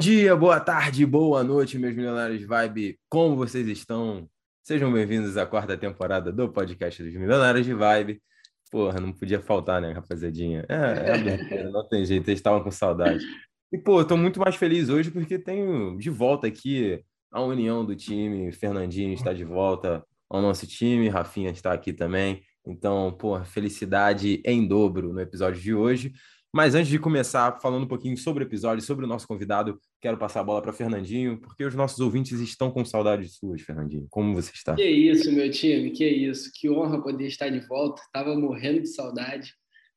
dia, boa tarde, boa noite, meus milionários Vibe. Como vocês estão? Sejam bem-vindos à quarta temporada do podcast dos Milionários de Vibe. Porra, não podia faltar, né, rapazadinha? É, é não tem jeito, eles estavam com saudade. E, pô, eu tô muito mais feliz hoje porque tenho de volta aqui a união do time. Fernandinho está de volta ao nosso time, Rafinha está aqui também. Então, pô, felicidade em dobro no episódio de hoje. Mas antes de começar falando um pouquinho sobre o episódio, sobre o nosso convidado, quero passar a bola para Fernandinho, porque os nossos ouvintes estão com saudades suas, Fernandinho. Como você está? Que isso, meu time, que isso. Que honra poder estar de volta. Estava morrendo de saudade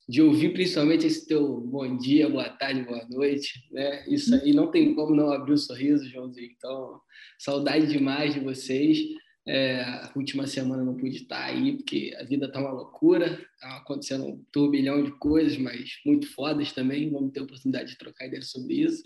de ouvir principalmente esse teu bom dia, boa tarde, boa noite, né? Isso aí não tem como não abrir o um sorriso, Joãozinho. Então, saudade demais de vocês. É, a última semana não pude estar aí, porque a vida tá uma loucura, tá acontecendo um turbilhão de coisas, mas muito fodas também. Vamos ter oportunidade de trocar ideias sobre isso.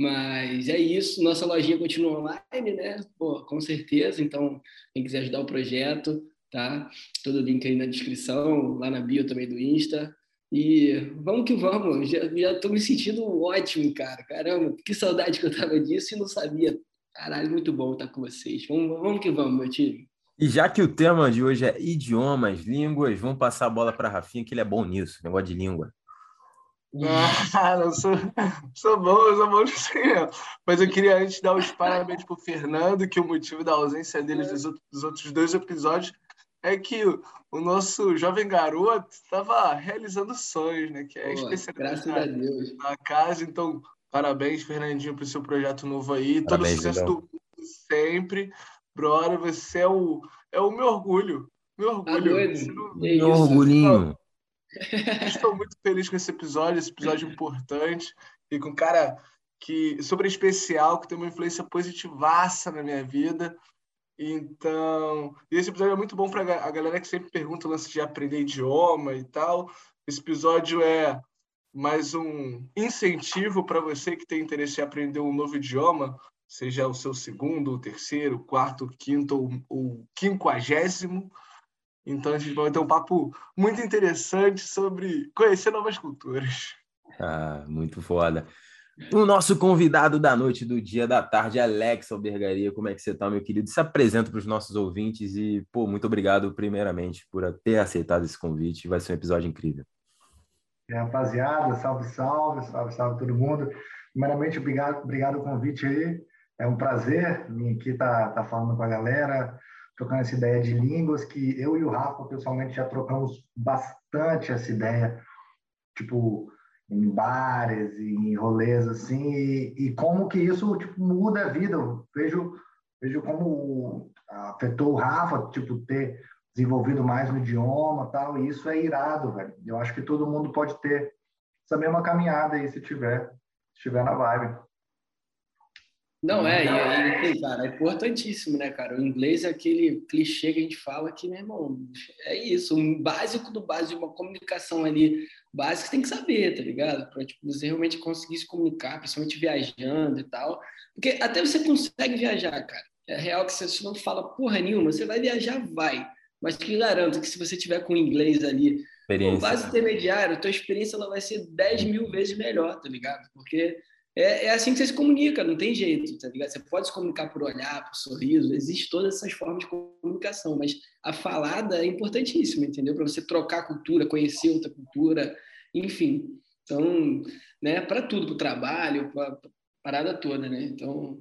Mas é isso, nossa lojinha continua online, né? Pô, com certeza. Então, quem quiser ajudar o projeto, tá? Todo link aí na descrição, lá na bio também do Insta. E vamos que vamos, já, já tô me sentindo ótimo, cara. Caramba, que saudade que eu tava disso e não sabia Caralho, muito bom estar com vocês. Vamos, vamos que vamos, meu time. E já que o tema de hoje é idiomas, línguas, vamos passar a bola para Rafinha, que ele é bom nisso, negócio de língua. Ah, não sou, sou bom, eu sou bom nisso Mas eu queria antes dar os parabéns para o Fernando, que o motivo da ausência dele dos, outros, dos outros dois episódios é que o nosso jovem garoto estava realizando sonhos, né? Que é Pô, especialidade graças a Deus. na casa. Então, Parabéns, Fernandinho, para o seu projeto novo aí. Parabéns, Todo sucesso do mundo sempre. Brother, você é o, é o meu orgulho. Meu orgulho. Tá meu orgulhinho. Estou muito feliz com esse episódio, esse episódio importante. E com um cara que super especial, que tem uma influência positivaça na minha vida. Então, esse episódio é muito bom para a galera que sempre pergunta o lance de aprender idioma e tal. Esse episódio é mais um incentivo para você que tem interesse em aprender um novo idioma, seja o seu segundo, o terceiro, quarto, quinto ou, ou quinquagésimo. Então a gente vai ter um papo muito interessante sobre conhecer novas culturas. Ah, muito foda. O nosso convidado da noite, do dia, da tarde, Alex Albergaria. Como é que você está, meu querido? Se apresenta para os nossos ouvintes e, pô, muito obrigado, primeiramente, por ter aceitado esse convite. Vai ser um episódio incrível. E rapaziada, salve, salve, salve, salve todo mundo. Primeiramente, obrigado, obrigado o convite aí. É um prazer vir aqui estar tá, tá falando com a galera, trocando essa ideia de línguas, que eu e o Rafa, pessoalmente, já trocamos bastante essa ideia, tipo, em bares, em rolês, assim, e, e como que isso, tipo, muda a vida. Eu vejo, vejo como afetou o Rafa, tipo, ter desenvolvido mais no idioma tal, e isso é irado, velho. Eu acho que todo mundo pode ter essa mesma caminhada aí, se tiver, se tiver na vibe. Não, é, e, e cara, é importantíssimo, né, cara? O inglês é aquele clichê que a gente fala que, meu irmão, é isso, um básico do básico de uma comunicação ali, básica, tem que saber, tá ligado? Pra tipo, você realmente conseguir se comunicar, principalmente viajando e tal. Porque até você consegue viajar, cara. É real que você não fala porra nenhuma, você vai viajar, vai mas te garanto que se você tiver com inglês ali, o base intermediário, a tua experiência ela vai ser 10 mil vezes melhor, tá ligado? Porque é, é, assim que você se comunica, não tem jeito, tá ligado? Você pode se comunicar por olhar, por sorriso, existe todas essas formas de comunicação, mas a falada é importantíssima, entendeu? Para você trocar cultura, conhecer outra cultura, enfim. Então, né, para tudo, para o trabalho, para parada toda, né? Então,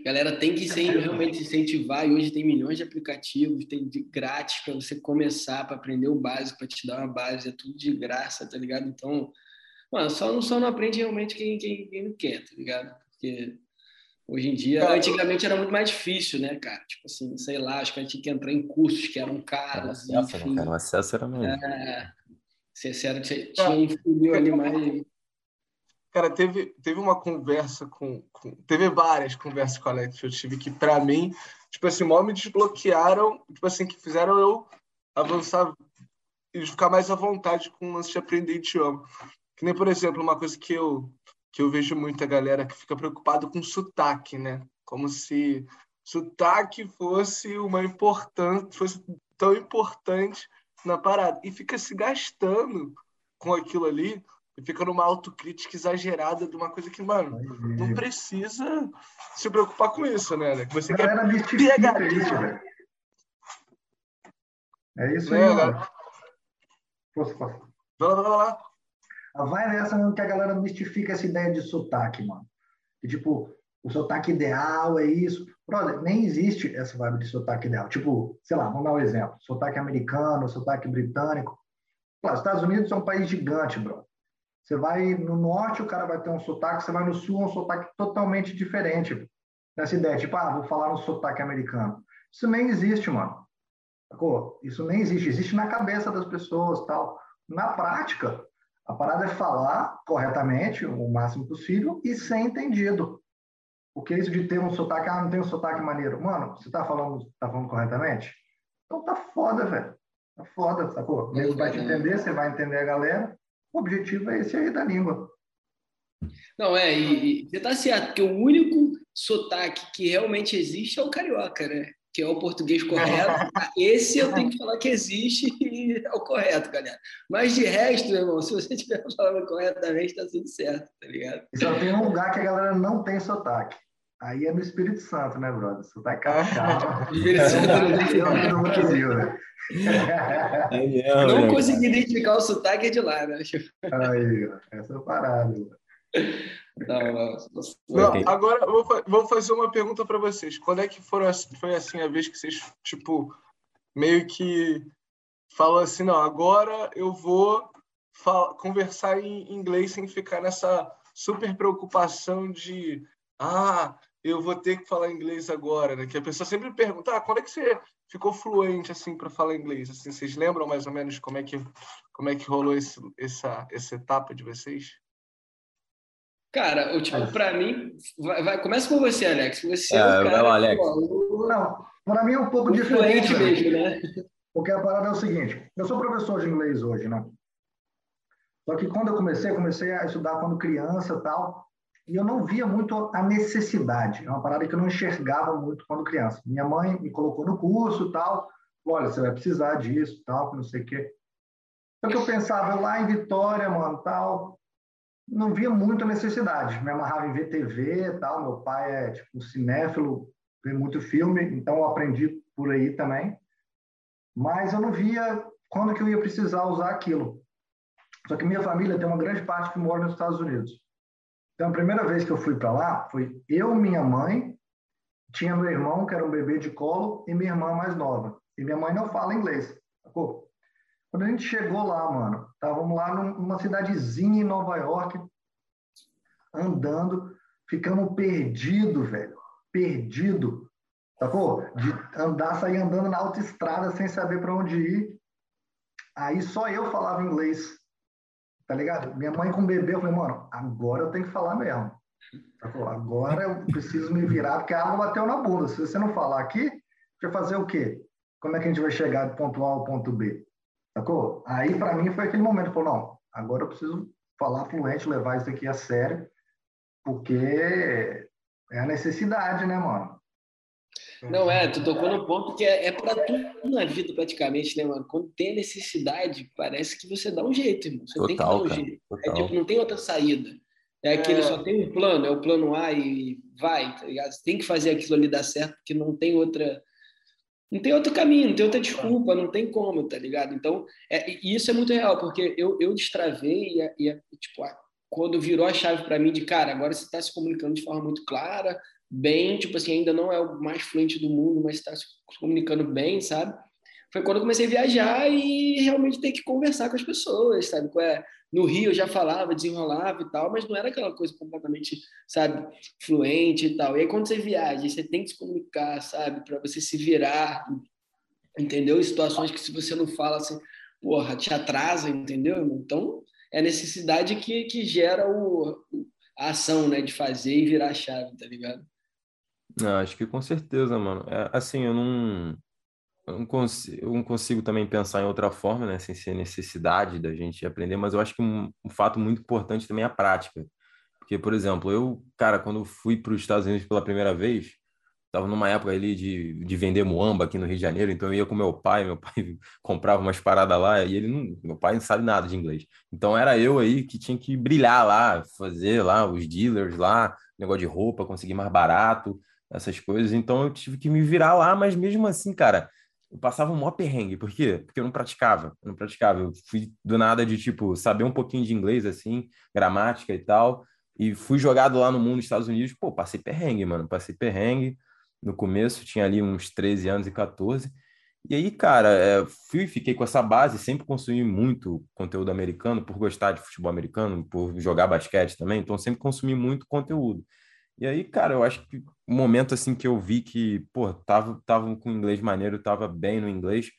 a galera tem que ser, realmente incentivar, e hoje tem milhões de aplicativos, tem de grátis para você começar, para aprender o básico, para te dar uma base, é tudo de graça, tá ligado? Então, mano, só não, só não aprende realmente quem, quem, quem não quer, tá ligado? Porque hoje em dia, antigamente era muito mais difícil, né, cara? Tipo assim, sei lá, acho que a gente tinha que entrar em cursos que eram caros. O acesso, enfim, né, cara? O acesso era mais. É, você era, tinha, tinha um funil ali mais Cara, teve, teve uma conversa com, com, Teve várias conversas com a Alex que eu tive que, para mim, tipo assim, mal me desbloquearam, tipo assim, que fizeram eu avançar e ficar mais à vontade com o lance de aprender idioma. Que nem, por exemplo, uma coisa que eu, que eu vejo muita galera que fica preocupado com sotaque, né? Como se sotaque fosse uma importante, fosse tão importante na parada. E fica se gastando com aquilo ali e fica numa autocrítica exagerada de uma coisa que, mano, não precisa se preocupar com isso, né? Que você quer PHD. Isso, velho. É isso né, aí, mano. Posso, posso. Vai lá, vai lá. A vibe é mesmo que a galera mistifica essa ideia de sotaque, mano. Que, tipo, o sotaque ideal é isso. Brother, nem existe essa vibe de sotaque ideal. Tipo, sei lá, vamos dar um exemplo. Sotaque americano, sotaque britânico. Claro, Estados Unidos é um país gigante, bro. Você vai no norte, o cara vai ter um sotaque, você vai no sul, um sotaque totalmente diferente. Nessa ideia, tipo, ah, vou falar no sotaque americano. Isso nem existe, mano. Isso nem existe. Existe na cabeça das pessoas tal. Na prática, a parada é falar corretamente, o máximo possível, e ser entendido. O que é isso de ter um sotaque? Ah, não tem um sotaque maneiro. Mano, você tá falando, tá falando corretamente? Então tá foda, velho. Tá foda, sacou? Ele vai te entender, você vai entender a galera. O objetivo é esse aí da língua. Não, é, e, e você tá certo, porque o único sotaque que realmente existe é o carioca, né? Que é o português correto. Esse eu tenho que falar que existe e é o correto, galera. Mas de resto, meu irmão, se você estiver falando corretamente, tá tudo certo, tá ligado? Só tem um lugar que a galera não tem sotaque. Aí é no Espírito Santo, né, brother? Sotaque. Espírito Santo não. Né? Consegui identificar o sotaque de lá, né? Aí, essa é a parada. Não, não, não, agora vou, vou fazer uma pergunta para vocês. Quando é que foram, foi assim a vez que vocês, tipo, meio que falam assim, não, agora eu vou conversar em inglês sem ficar nessa super preocupação de, ah, eu vou ter que falar inglês agora, né? Que a pessoa sempre pergunta, ah, quando é que você ficou fluente assim para falar inglês? Assim, vocês lembram mais ou menos como é que como é que rolou esse, essa essa etapa de vocês? Cara, o tipo para mim, vai, vai, começa com você, Alex. Você é, é o cara, lá, Alex. Pô, não, para mim é um pouco diferente, mesmo, né? Porque a parada é o seguinte, eu sou professor de inglês hoje, né? Só que quando eu comecei, comecei a estudar quando criança, tal, e eu não via muito a necessidade. É uma parada que eu não enxergava muito quando criança. Minha mãe me colocou no curso tal, olha, você vai precisar disso, tal, não sei o quê. Só que eu pensava lá em Vitória, mano, tal, não via muita necessidade. Me amarrava em ver TV, tal. Meu pai é tipo um cinéfilo, vê muito filme, então eu aprendi por aí também. Mas eu não via quando que eu ia precisar usar aquilo. Só que minha família tem uma grande parte que mora nos Estados Unidos. Então, a primeira vez que eu fui para lá, foi eu, minha mãe, tinha meu irmão, que era um bebê de colo, e minha irmã mais nova. E minha mãe não fala inglês, sacou? Quando a gente chegou lá, mano, estávamos lá numa cidadezinha em Nova York, andando, ficamos perdidos, velho. Perdido. Sacou? De andar, sair andando na autoestrada sem saber para onde ir. Aí só eu falava inglês tá ligado? Minha mãe com bebê, eu falei, mano, agora eu tenho que falar mesmo. Falou, agora eu preciso me virar, porque a água bateu na bunda. Se você não falar aqui, vai fazer o quê? Como é que a gente vai chegar do ponto A ao ponto B? Sacou? Aí, para mim, foi aquele momento, falou, não, agora eu preciso falar fluente, levar isso aqui a sério, porque é a necessidade, né, mano? Não, é, tu tocou no ponto que é, é para tudo na vida, praticamente, né, mano? Quando tem necessidade, parece que você dá um jeito, irmão. Você total, tem que dar um cara, jeito. É, tipo, não tem outra saída. É aquele é. só tem um plano, é o plano A e vai, tá ligado? Você tem que fazer aquilo ali dar certo, porque não tem outra. Não tem outro caminho, não tem outra desculpa, não tem como, tá ligado? Então, é, e isso é muito real, porque eu, eu destravei e, e tipo, quando virou a chave para mim de, cara, agora você está se comunicando de forma muito clara, bem, tipo assim, ainda não é o mais fluente do mundo, mas está se comunicando bem, sabe? Foi quando eu comecei a viajar e realmente ter que conversar com as pessoas, sabe? É? No Rio eu já falava, desenrolava e tal, mas não era aquela coisa completamente, sabe, fluente e tal. E aí quando você viaja, você tem que se comunicar, sabe, para você se virar, entendeu? Em situações que se você não fala, assim, porra, te atrasa, entendeu? Então, é a necessidade que, que gera o, a ação, né, de fazer e virar a chave, tá ligado? Acho que com certeza, mano. É, assim, eu não, eu não, consigo, eu não consigo também pensar em outra forma, né, sem ser necessidade da gente aprender, mas eu acho que um, um fato muito importante também é a prática. Porque, por exemplo, eu, cara, quando fui para os Estados Unidos pela primeira vez, Tava numa época ali de, de vender muamba aqui no Rio de Janeiro, então eu ia com meu pai, meu pai comprava umas paradas lá e ele não, meu pai não sabe nada de inglês. Então era eu aí que tinha que brilhar lá, fazer lá os dealers lá, negócio de roupa, conseguir mais barato, essas coisas. Então eu tive que me virar lá, mas mesmo assim, cara, eu passava um maior perrengue. Por quê? Porque eu não praticava. Eu não praticava. Eu fui do nada de, tipo, saber um pouquinho de inglês, assim, gramática e tal. E fui jogado lá no mundo dos Estados Unidos. Pô, passei perrengue, mano. Passei perrengue. No começo, tinha ali uns 13 anos e 14. E aí, cara, é, fui, fiquei com essa base, sempre consumi muito conteúdo americano, por gostar de futebol americano, por jogar basquete também, então sempre consumi muito conteúdo. E aí, cara, eu acho que o momento assim que eu vi que, pô, tava, tava com inglês maneiro, tava bem no inglês,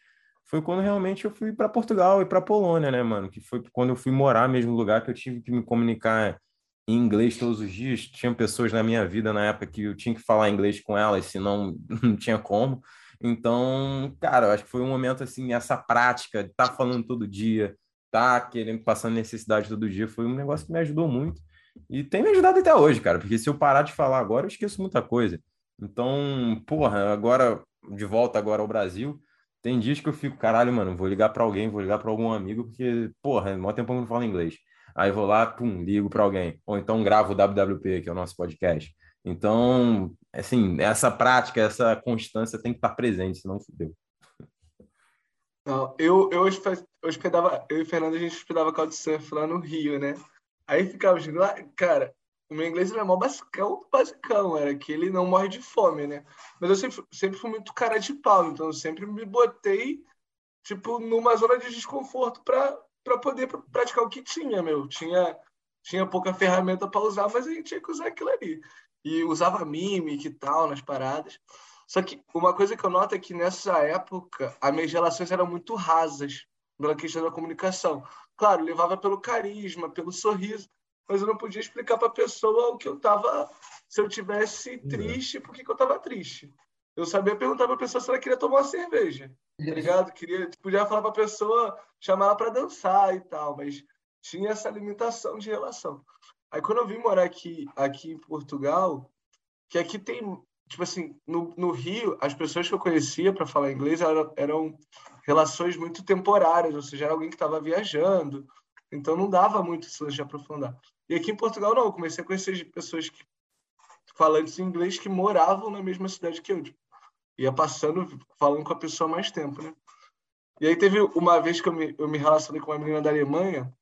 foi quando realmente eu fui para Portugal e para Polônia, né, mano? Que foi quando eu fui morar mesmo lugar que eu tive que me comunicar em inglês todos os dias. Tinha pessoas na minha vida na época que eu tinha que falar inglês com elas, senão não tinha como. Então, cara, eu acho que foi um momento assim, essa prática de estar tá falando todo dia, tá querendo passando necessidade todo dia, foi um negócio que me ajudou muito. E tem me ajudado até hoje, cara, porque se eu parar de falar agora, eu esqueço muita coisa. Então, porra, agora, de volta agora ao Brasil, tem dias que eu fico, caralho, mano, vou ligar para alguém, vou ligar para algum amigo, porque, porra, é maior tempo que eu não falo inglês. Aí vou lá, pum, ligo para alguém. Ou então gravo o WWP, que é o nosso podcast. Então, assim, essa prática, essa constância tem que estar presente, senão fudeu. Não, eu, eu hospedava, eu e Fernando, a gente hospedava Couchsurf lá no Rio, né? Aí ficava lá, cara, o meu inglês era mó basicão, basicão, era que ele não morre de fome, né? Mas eu sempre, sempre fui muito cara de pau, então eu sempre me botei, tipo, numa zona de desconforto para poder praticar o que tinha, meu. Tinha, tinha pouca ferramenta para usar, mas a gente tinha que usar aquilo ali. E usava mímica e tal nas paradas. Só que uma coisa que eu noto é que nessa época as minhas relações eram muito rasas pela questão da comunicação. Claro, levava pelo carisma, pelo sorriso, mas eu não podia explicar para a pessoa o que eu estava. Se eu tivesse triste, por que, que eu estava triste? Eu sabia perguntar para a pessoa se ela queria tomar uma cerveja, tá ligado? Queria, podia falar para a pessoa, chamar ela para dançar e tal, mas tinha essa limitação de relação. Aí quando eu vim morar aqui, aqui em Portugal, que aqui tem, tipo assim, no, no Rio, as pessoas que eu conhecia para falar inglês eram, eram relações muito temporárias, ou seja, era alguém que estava viajando, então não dava muito chance de aprofundar. E aqui em Portugal, não, eu comecei a conhecer pessoas que, falantes em inglês que moravam na mesma cidade que eu, tipo, ia passando, falando com a pessoa mais tempo, né? E aí teve uma vez que eu me, eu me relacionei com uma menina da Alemanha,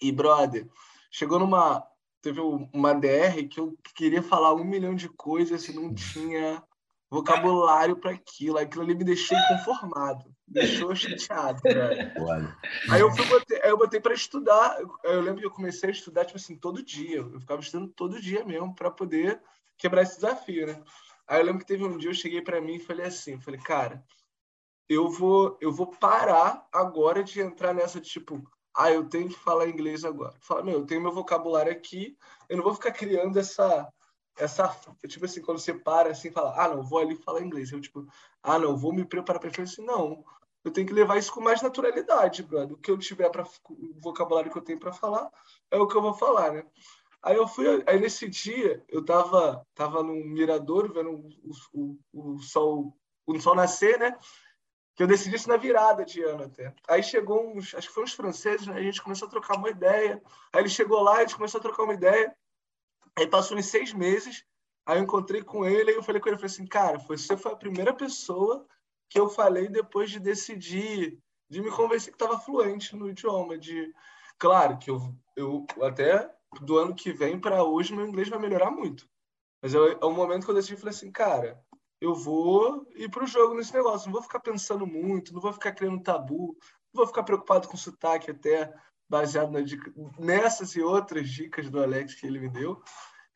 e, brother, chegou numa. Teve uma DR que eu queria falar um milhão de coisas e não tinha vocabulário para aquilo. Aquilo ali me deixou inconformado, deixou chateado, velho. Aí eu fui botei, aí eu botei para estudar. Eu lembro que eu comecei a estudar tipo assim todo dia. Eu ficava estudando todo dia mesmo para poder quebrar esse desafio, né? Aí eu lembro que teve um dia eu cheguei para mim e falei assim, falei, cara, eu vou eu vou parar agora de entrar nessa tipo ah, eu tenho que falar inglês agora. Fala, meu, eu tenho meu vocabulário aqui, eu não vou ficar criando essa essa tipo assim quando você para assim fala ah não vou ali falar inglês. Eu tipo ah não vou me preparar para isso assim não eu tenho que levar isso com mais naturalidade brother. o que eu tiver para o vocabulário que eu tenho para falar é o que eu vou falar né? Aí eu fui aí nesse dia eu tava tava no mirador vendo o, o, o sol o sol nascer né? Que eu decidi isso na virada de ano até. Aí chegou uns acho que foram os franceses né? a gente começou a trocar uma ideia. Aí ele chegou lá a gente começou a trocar uma ideia Aí passou uns seis meses, aí eu encontrei com ele, e eu falei com ele, falei assim, cara, você foi a primeira pessoa que eu falei depois de decidir, de me convencer que estava fluente no idioma, de, claro, que eu, eu até do ano que vem para hoje meu inglês vai melhorar muito, mas é, é um momento que eu decidi, falei assim, cara, eu vou ir para o jogo nesse negócio, não vou ficar pensando muito, não vou ficar criando tabu, não vou ficar preocupado com sotaque até, baseado dica, nessas e outras dicas do Alex que ele me deu.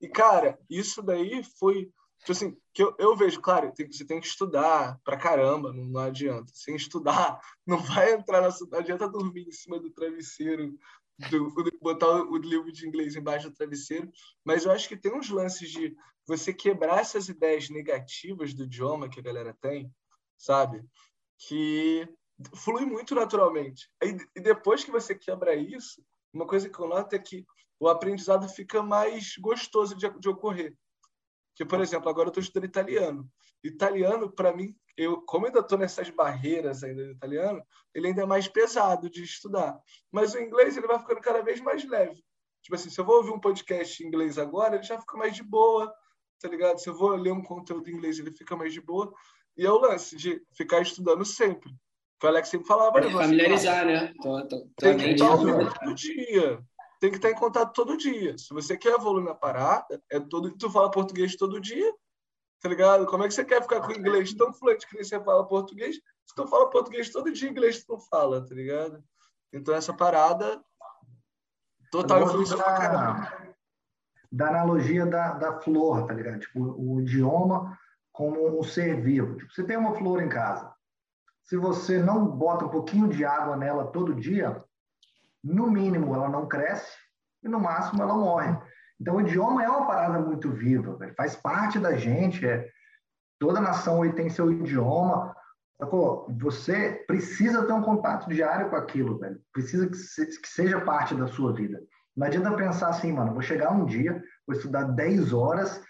E, cara, isso daí foi. Tipo assim, que eu, eu vejo, claro, tem, você tem que estudar pra caramba, não, não adianta. Sem estudar, não vai entrar na. Não adianta dormir em cima do travesseiro, do, botar o livro de inglês embaixo do travesseiro. Mas eu acho que tem uns lances de você quebrar essas ideias negativas do idioma que a galera tem, sabe? Que flui muito naturalmente. E, depois que você quebra isso, uma coisa que eu noto é que o aprendizado fica mais gostoso de, de ocorrer. Que, por exemplo, agora eu estou estudando italiano. Italiano, para mim, eu, como ainda estou nessas barreiras ainda do italiano, ele ainda é mais pesado de estudar. Mas o inglês ele vai ficando cada vez mais leve. Tipo assim, se eu vou ouvir um podcast em inglês agora, ele já fica mais de boa, tá ligado? Se eu vou ler um conteúdo em inglês, ele fica mais de boa. E é o lance de ficar estudando sempre. O Alex sempre falava, né? Familiarizar, né? Tô, tô, tô tem que estar todo dia. Tem que estar em contato todo dia. Se você quer evoluir na parada, é todo tu fala português todo dia, tá ligado? Como é que você quer ficar com inglês tão fluente que nem você fala português? Se tu fala português todo dia, inglês tu não fala, tá ligado? Então essa parada total influência pra caramba. Da analogia da, da flor, tá ligado? Tipo, o idioma como um ser vivo. Tipo, você tem uma flor em casa. Se você não bota um pouquinho de água nela todo dia, no mínimo ela não cresce e no máximo ela morre. Então o idioma é uma parada muito viva, véio. faz parte da gente. É... Toda nação tem seu idioma. Sacou? Você precisa ter um contato diário com aquilo, velho. Precisa que, se, que seja parte da sua vida. Não adianta pensar assim, mano, vou chegar um dia, vou estudar 10 horas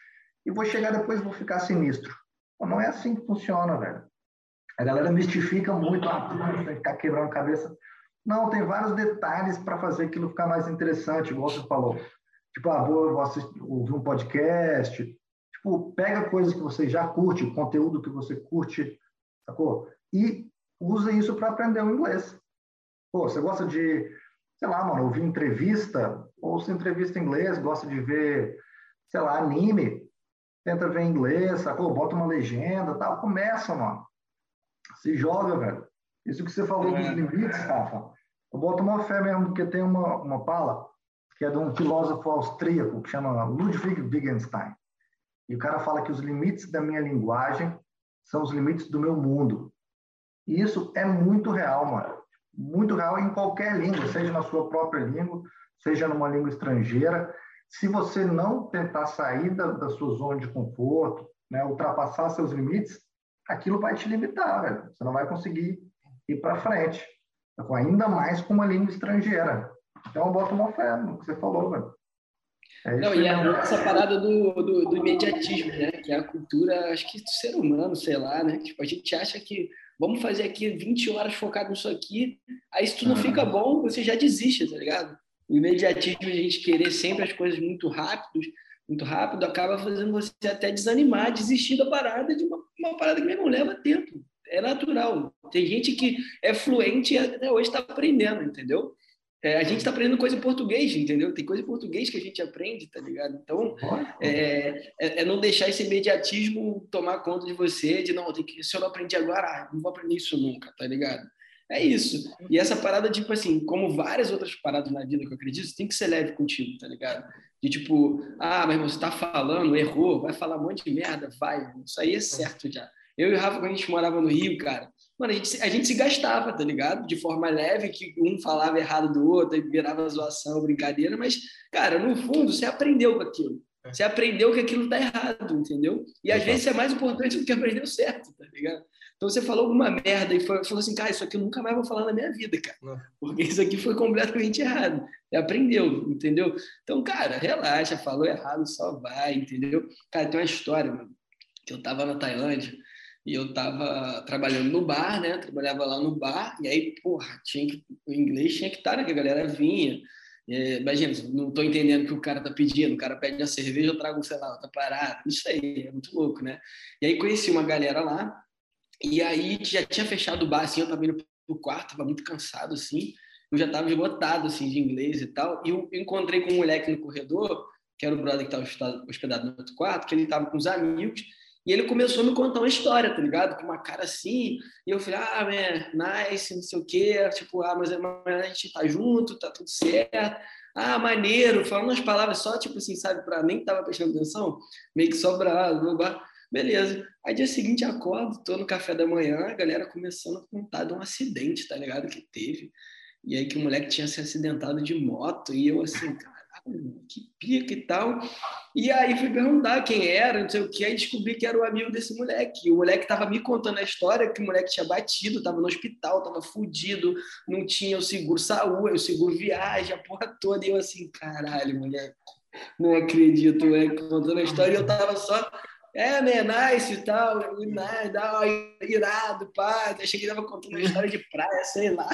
e vou chegar depois vou ficar sinistro. Não é assim que funciona, velho. A galera mistifica muito, ah, tem que ficar quebrando a cabeça. Não, tem vários detalhes para fazer aquilo ficar mais interessante, igual você falou. Tipo, ah, vou, vou assistir, ouvir um podcast. Tipo, pega coisas que você já curte, conteúdo que você curte, sacou? E usa isso para aprender o inglês. Pô, você gosta de, sei lá, mano, ouvir entrevista, ouça entrevista em inglês, gosta de ver, sei lá, anime, tenta ver em inglês, sacou? Bota uma legenda tal. Começa, mano. Se joga, velho. Isso que você falou dos é. limites, Rafa. Eu boto uma fé mesmo, porque tem uma, uma pala que é de um filósofo austríaco que chama Ludwig Wittgenstein. E o cara fala que os limites da minha linguagem são os limites do meu mundo. E isso é muito real, mano. Muito real em qualquer língua, seja na sua própria língua, seja numa língua estrangeira. Se você não tentar sair da, da sua zona de conforto, né, ultrapassar seus limites, aquilo vai te limitar, velho. Você não vai conseguir ir para frente. Ainda mais com uma língua estrangeira. Então, eu boto uma fé no que você falou, velho. É não, e a, essa parada do, do, do, imediatismo, né? Que é a cultura, acho que do ser humano, sei lá, né? Tipo, a gente acha que vamos fazer aqui 20 horas focado nisso aqui, aí se tu não fica bom, você já desiste, tá ligado? O imediatismo, a gente querer sempre as coisas muito rápidos, muito rápido, acaba fazendo você até desanimar, desistir da parada de uma, uma parada que não leva tempo. É natural. Tem gente que é fluente e até hoje está aprendendo, entendeu? É, a gente está aprendendo coisa em português, entendeu? Tem coisa em português que a gente aprende, tá ligado? Então, é, é, é não deixar esse imediatismo tomar conta de você, de não, tem que, se eu não aprendi agora, ah, não vou aprender isso nunca, tá ligado? É isso. E essa parada, tipo assim, como várias outras paradas na vida que eu acredito, tem que ser leve contigo, tá ligado? De tipo, ah, mas você tá falando, errou, vai falar um monte de merda, vai. Isso aí é certo já. Eu e o Rafa, quando a gente morava no Rio, cara, Mano, a gente, a gente se gastava, tá ligado? De forma leve, que um falava errado do outro, e virava zoação, brincadeira, mas, cara, no fundo, você aprendeu com aquilo. É. Você aprendeu que aquilo tá errado, entendeu? E às vezes é mais importante do que aprender o certo, tá ligado? Então você falou alguma merda e falou assim, cara, isso aqui eu nunca mais vou falar na minha vida, cara. Não. Porque isso aqui foi completamente errado. Você aprendeu, entendeu? Então, cara, relaxa, falou errado, só vai, entendeu? Cara, tem uma história, mano, que eu tava na Tailândia, e eu tava trabalhando no bar, né? Trabalhava lá no bar, e aí, porra, tinha que, o inglês tinha que estar, né? Que a galera vinha. É, imagina, não tô entendendo o que o cara tá pedindo, o cara pede a cerveja, eu trago, sei lá, outra parada. Isso aí, é muito louco, né? E aí conheci uma galera lá, e aí já tinha fechado o bar, assim, eu tava indo pro quarto, tava muito cansado, assim, eu já tava esgotado, assim, de inglês e tal, e eu encontrei com um moleque no corredor, que era o brother que tava hospedado no outro quarto, que ele tava com os amigos, e ele começou a me contar uma história, tá ligado? Com uma cara assim. E eu falei, ah, man, nice, não sei o quê. Tipo, ah, mas a gente tá junto, tá tudo certo. Ah, maneiro. Falando umas palavras só, tipo assim, sabe? Pra nem tava prestando atenção. Meio que sobrado. Beleza. Aí dia seguinte acordo, tô no café da manhã, a galera começando a contar de um acidente, tá ligado? Que teve. E aí que o moleque tinha se acidentado de moto. E eu assim, cara que pica e tal. E aí fui perguntar quem era, não sei o que, aí descobri que era o amigo desse moleque. O moleque estava me contando a história que o moleque tinha batido, estava no hospital, estava fudido, não tinha o seguro saúde, o seguro viagem, a porra toda. E eu assim, caralho, moleque. Não acredito, é, contando a história, eu tava só. É, man, nice e tal, nice, tal, irado, pá. Achei que ele tava contando uma história de praia, sei lá.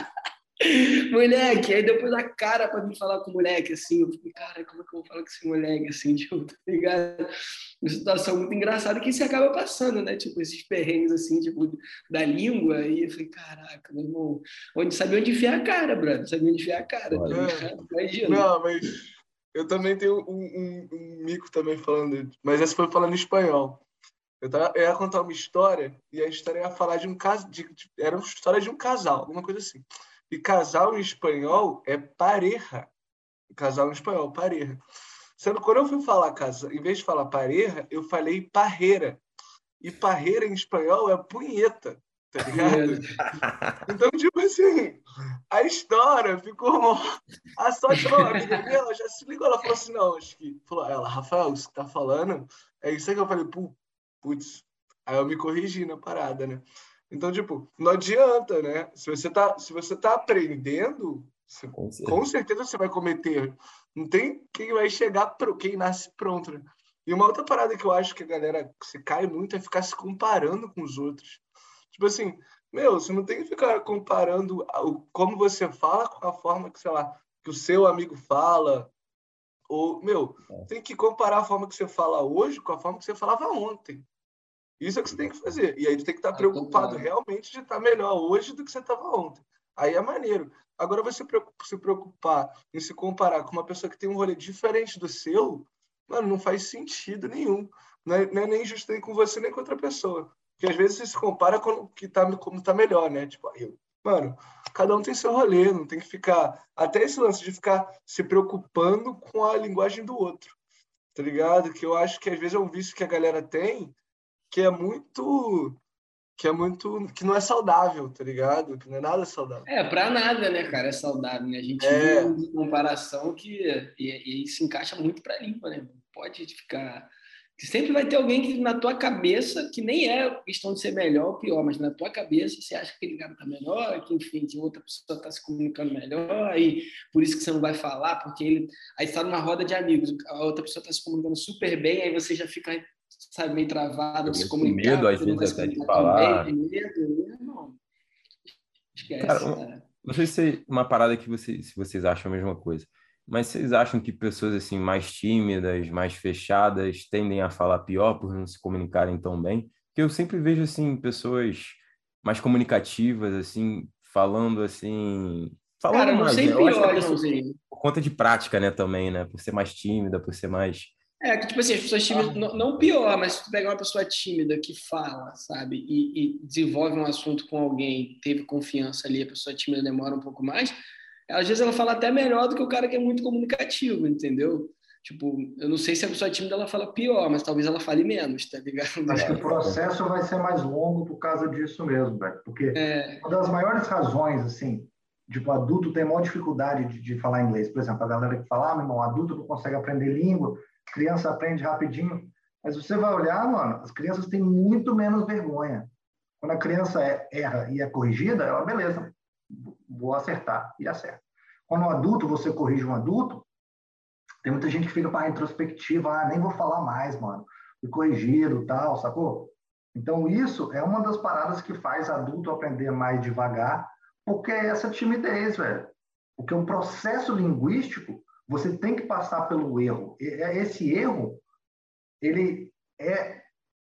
moleque, aí depois a cara pra me falar com o moleque, assim, eu fiquei, cara, como é que eu vou falar com esse moleque, assim, tipo, tá ligado? Uma situação muito engraçada que você acaba passando, né? Tipo, esses perrengues, assim, tipo, da língua, e eu falei, caraca, meu irmão, onde sabe onde enfiar a cara, brother, sabe onde enfiar a cara, tá Imagina. Não, mas eu também tenho um, um, um, mico também falando, mas essa foi falando em espanhol. Eu, tava, eu ia contar uma história, e a história ia falar de um caso, de, de, era uma história de um casal, alguma coisa assim. E casal em espanhol é pareja. Casal em espanhol, pareja. Sendo quando eu fui falar casa, em vez de falar pareja, eu falei parreira. E parreira em espanhol é punheta, tá ligado? então, tipo assim, a história ficou. A amiga minha, ela já se ligou, ela falou assim: não, acho que. Falou, ela, Rafael, isso que tá falando, é isso aí que eu falei, putz. Aí eu me corrigi na parada, né? Então, tipo, não adianta, né? Se você tá, se você tá aprendendo, você, com, certeza. com, certeza. você vai cometer. Não tem quem vai chegar pro quem nasce pronto, né? E uma outra parada que eu acho que a galera se cai muito é ficar se comparando com os outros. Tipo assim, meu, você não tem que ficar comparando o, como você fala com a forma que, sei lá, que o seu amigo fala. Ou, meu, é. tem que comparar a forma que você fala hoje com a forma que você falava ontem. Isso é o que você tem que fazer. E aí tu tem que estar ah, preocupado realmente de estar melhor hoje do que você estava ontem. Aí é maneiro. Agora você se preocupar em se comparar com uma pessoa que tem um rolê diferente do seu, mano, não faz sentido nenhum. Não é, não é nem justo nem com você nem com outra pessoa. Porque às vezes você se compara com o que tá, como tá melhor, né? Tipo, eu, mano, cada um tem seu rolê, não tem que ficar. Até esse lance de ficar se preocupando com a linguagem do outro. Tá ligado? Que eu acho que às vezes é um vício que a galera tem que é muito que é muito que não é saudável, tá ligado? Que não é nada saudável. É, para nada, né, cara, é saudável, né? A gente é. viu uma comparação que e, e se encaixa muito para limpa, né? Pode ficar sempre vai ter alguém que na tua cabeça, que nem é questão de ser melhor ou pior, mas na tua cabeça você acha que aquele cara tá melhor, que enfim, que outra pessoa tá se comunicando melhor, e por isso que você não vai falar, porque ele aí está numa roda de amigos, a outra pessoa tá se comunicando super bem, aí você já fica sabe, meio travado, se comunicar. medo, às vezes, até de falar. Medo, né? não. Esquece, cara. cara. Não sei se é uma parada que vocês, se vocês acham a mesma coisa, mas vocês acham que pessoas assim mais tímidas, mais fechadas, tendem a falar pior por não se comunicarem tão bem? Porque eu sempre vejo assim pessoas mais comunicativas assim, falando assim, falando Cara, não mais, sei né? pior, pessoa, por conta de prática, né, também, né, por ser mais tímida, por ser mais é, que tipo assim, as pessoas tímidas, ah. não, não, pior, mas se tu pegar uma pessoa tímida que fala, sabe, e, e, desenvolve um assunto com alguém, teve confiança ali, a pessoa tímida demora um pouco mais, às vezes ela fala até melhor do que o cara que é muito comunicativo, entendeu? Tipo, eu não sei se a pessoa tímida ela fala pior, mas talvez ela fale menos, tá ligado? Acho que o processo vai ser mais longo por causa disso mesmo, velho. Porque é... uma das maiores razões, assim, tipo, adulto tem maior dificuldade de, de falar inglês. Por exemplo, a galera que fala, ah, meu irmão, adulto não consegue aprender língua, criança aprende rapidinho. Mas você vai olhar, mano, as crianças têm muito menos vergonha. Quando a criança é, erra e é corrigida, ela, beleza, vou acertar, e acerta. Quando um adulto, você corrige um adulto, tem muita gente que fica para introspectiva, ah, nem vou falar mais, mano, fui corrigido, tal, sacou? Então, isso é uma das paradas que faz adulto aprender mais devagar, porque é essa timidez, velho. Porque um processo linguístico você tem que passar pelo erro. É, esse erro, ele é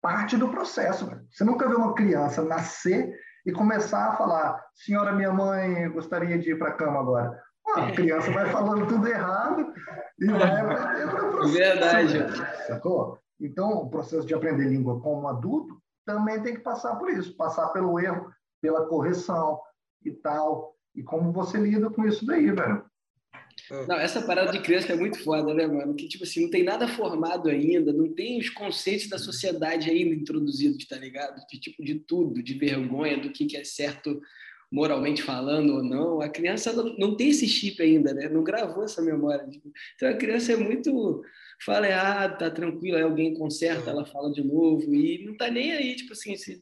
parte do processo. Você nunca vê uma criança nascer e começar a falar: Senhora, minha mãe gostaria de ir para a cama agora. a criança vai falando tudo errado e vai aprendendo processo. Verdade. Sacou? Então, o processo de aprender língua como adulto também tem que passar por isso passar pelo erro, pela correção e tal. E como você lida com isso daí, velho? É. Não, essa parada de criança é muito foda, né, mano? Que, tipo assim, não tem nada formado ainda, não tem os conceitos da sociedade ainda introduzidos, tá ligado? De tipo, de tudo, de vergonha, do que, que é certo moralmente falando ou não. A criança não tem esse chip ainda, né? Não gravou essa memória. Tipo. Então, a criança é muito... Fala errado, tá tranquilo, aí alguém conserta, ela fala de novo, e não tá nem aí, tipo assim, se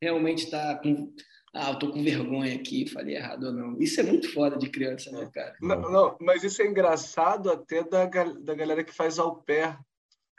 realmente tá com ah, eu tô com vergonha aqui, falei errado ou não. Isso é muito foda de criança, né, cara? Não, não mas isso é engraçado até da, da galera que faz au pair.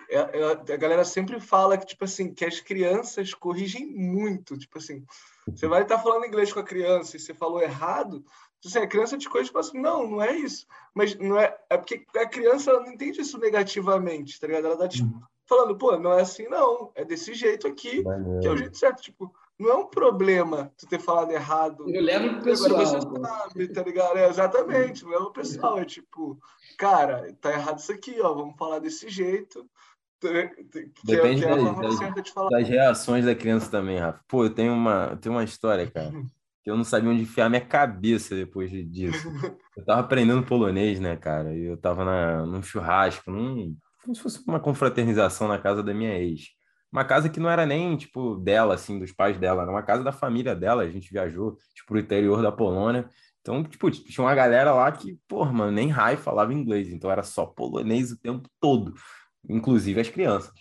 É, é, a galera sempre fala que, tipo assim, que as crianças corrigem muito. Tipo assim, você vai estar falando inglês com a criança e você falou errado, assim, a criança te corrige e fala assim, não, não é isso. Mas não é, é porque a criança não entende isso negativamente, tá ligado? Ela tá tipo, falando, pô, não é assim não, é desse jeito aqui, que é o jeito certo. Tipo, não é um problema tu ter falado errado. Eu levo pro pessoal. Agora você sabe, tá ligado? É, exatamente, leva pro pessoal. É tipo, cara, tá errado isso aqui, ó, vamos falar desse jeito. Que Depende é, que é das, das, das, reações da criança também, Rafa. Pô, eu tenho uma, tenho uma história, cara, que eu não sabia onde enfiar minha cabeça depois disso. Eu tava aprendendo polonês, né, cara? E eu tava na, num churrasco, num, como se fosse uma confraternização na casa da minha ex. Uma casa que não era nem, tipo, dela, assim, dos pais dela, era uma casa da família dela. A gente viajou, tipo, pro interior da Polônia. Então, tipo, tinha uma galera lá que, porra, mano, nem raio falava inglês. Então era só polonês o tempo todo, inclusive as crianças.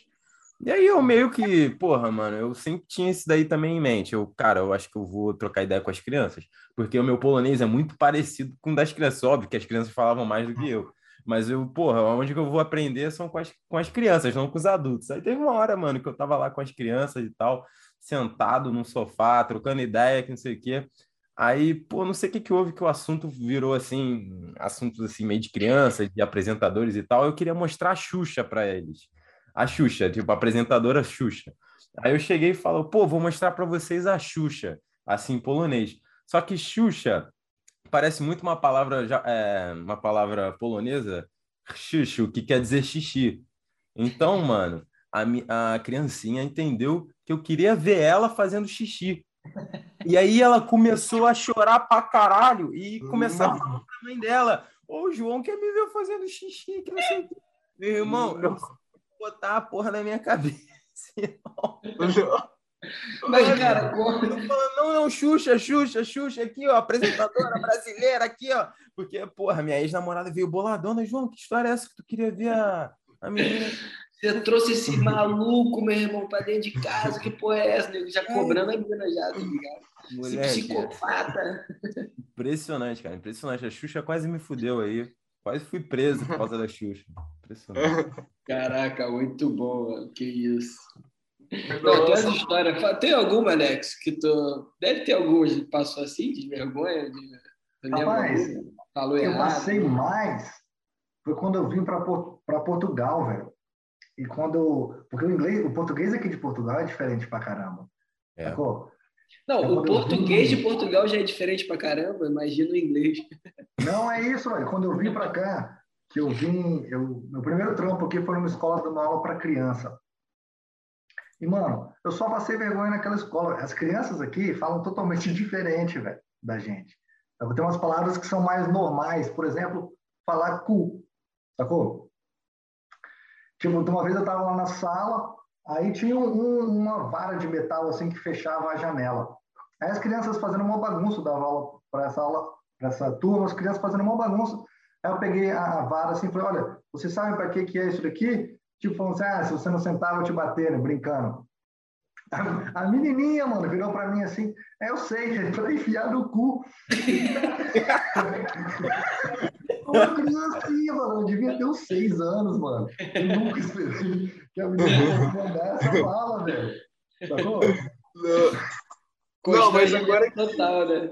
E aí eu meio que, porra, mano, eu sempre tinha isso daí também em mente. Eu, cara, eu acho que eu vou trocar ideia com as crianças, porque o meu polonês é muito parecido com o das crianças. Óbvio que as crianças falavam mais do que eu. Mas eu, porra, onde que eu vou aprender são com as, com as crianças, não com os adultos. Aí teve uma hora, mano, que eu tava lá com as crianças e tal, sentado no sofá, trocando ideia, que não sei o quê. Aí, pô, não sei o que que houve que o assunto virou assim, assuntos assim meio de crianças, de apresentadores e tal. Eu queria mostrar a Xuxa para eles. A Xuxa, tipo, a apresentadora Xuxa. Aí eu cheguei e falo, pô, vou mostrar para vocês a Xuxa, assim, em polonês. Só que Xuxa parece muito uma palavra, é, uma palavra polonesa, xixi, que quer dizer xixi. Então, mano, a, a criancinha entendeu que eu queria ver ela fazendo xixi. E aí ela começou a chorar pra caralho e começar a falar pra mãe dela: Ô, João quer me ver fazendo xixi, que não sei o que. Meu irmão, eu botar a porra na minha cabeça. Mas, cara, não, não, Xuxa, Xuxa, Xuxa, aqui, ó, apresentadora brasileira, aqui, ó. Porque, porra, minha ex-namorada veio boladona. João, que história é essa que tu queria ver a, a menina? Você trouxe esse maluco, meu irmão, pra dentro de casa. Que porra é essa, nego? Já cobrando a menina já, tá ligado? Moleque, esse psicopata. Impressionante, cara, impressionante. A Xuxa quase me fudeu aí. Quase fui preso por causa da Xuxa. Impressionante. Caraca, muito bom, mano. Que isso. Não, tem essa história. Tem alguma, Alex, que tu. Deve ter algumas que passou assim, de vergonha? De... Rapaz, falou eu errado. passei mais foi quando eu vim para Portugal, velho. E quando. Porque o inglês, o português aqui de Portugal é diferente pra caramba. É. Sacou? Não, então, o português vim... de Portugal já é diferente pra caramba, imagina o inglês. Não, é isso, velho. Quando eu vim para cá, que eu vim. Eu, meu primeiro trampo aqui foi numa escola dando aula para criança. E, mano, eu só passei vergonha naquela escola. As crianças aqui falam totalmente diferente, velho, da gente. Eu tenho umas palavras que são mais normais. Por exemplo, falar cu. Sacou? Tipo, uma vez eu tava lá na sala, aí tinha um, uma vara de metal assim que fechava a janela. Aí as crianças fazendo uma bagunça, dava aula para essa aula, para essa turma, as crianças fazendo uma bagunça. Aí eu peguei a vara assim e falei: Olha, você sabe para que, que é isso daqui? Tipo, falando assim, ah, se você não sentar, eu vou te bater, né? Brincando. A, a menininha, mano, virou pra mim assim, é, eu sei, é pra enfiar no cu. Uma criancinha, mano, eu devia ter uns seis anos, mano. Eu nunca esperei que a menina fosse mandar essa bala, velho. Sacou? Não, não mas agora que... Total, né?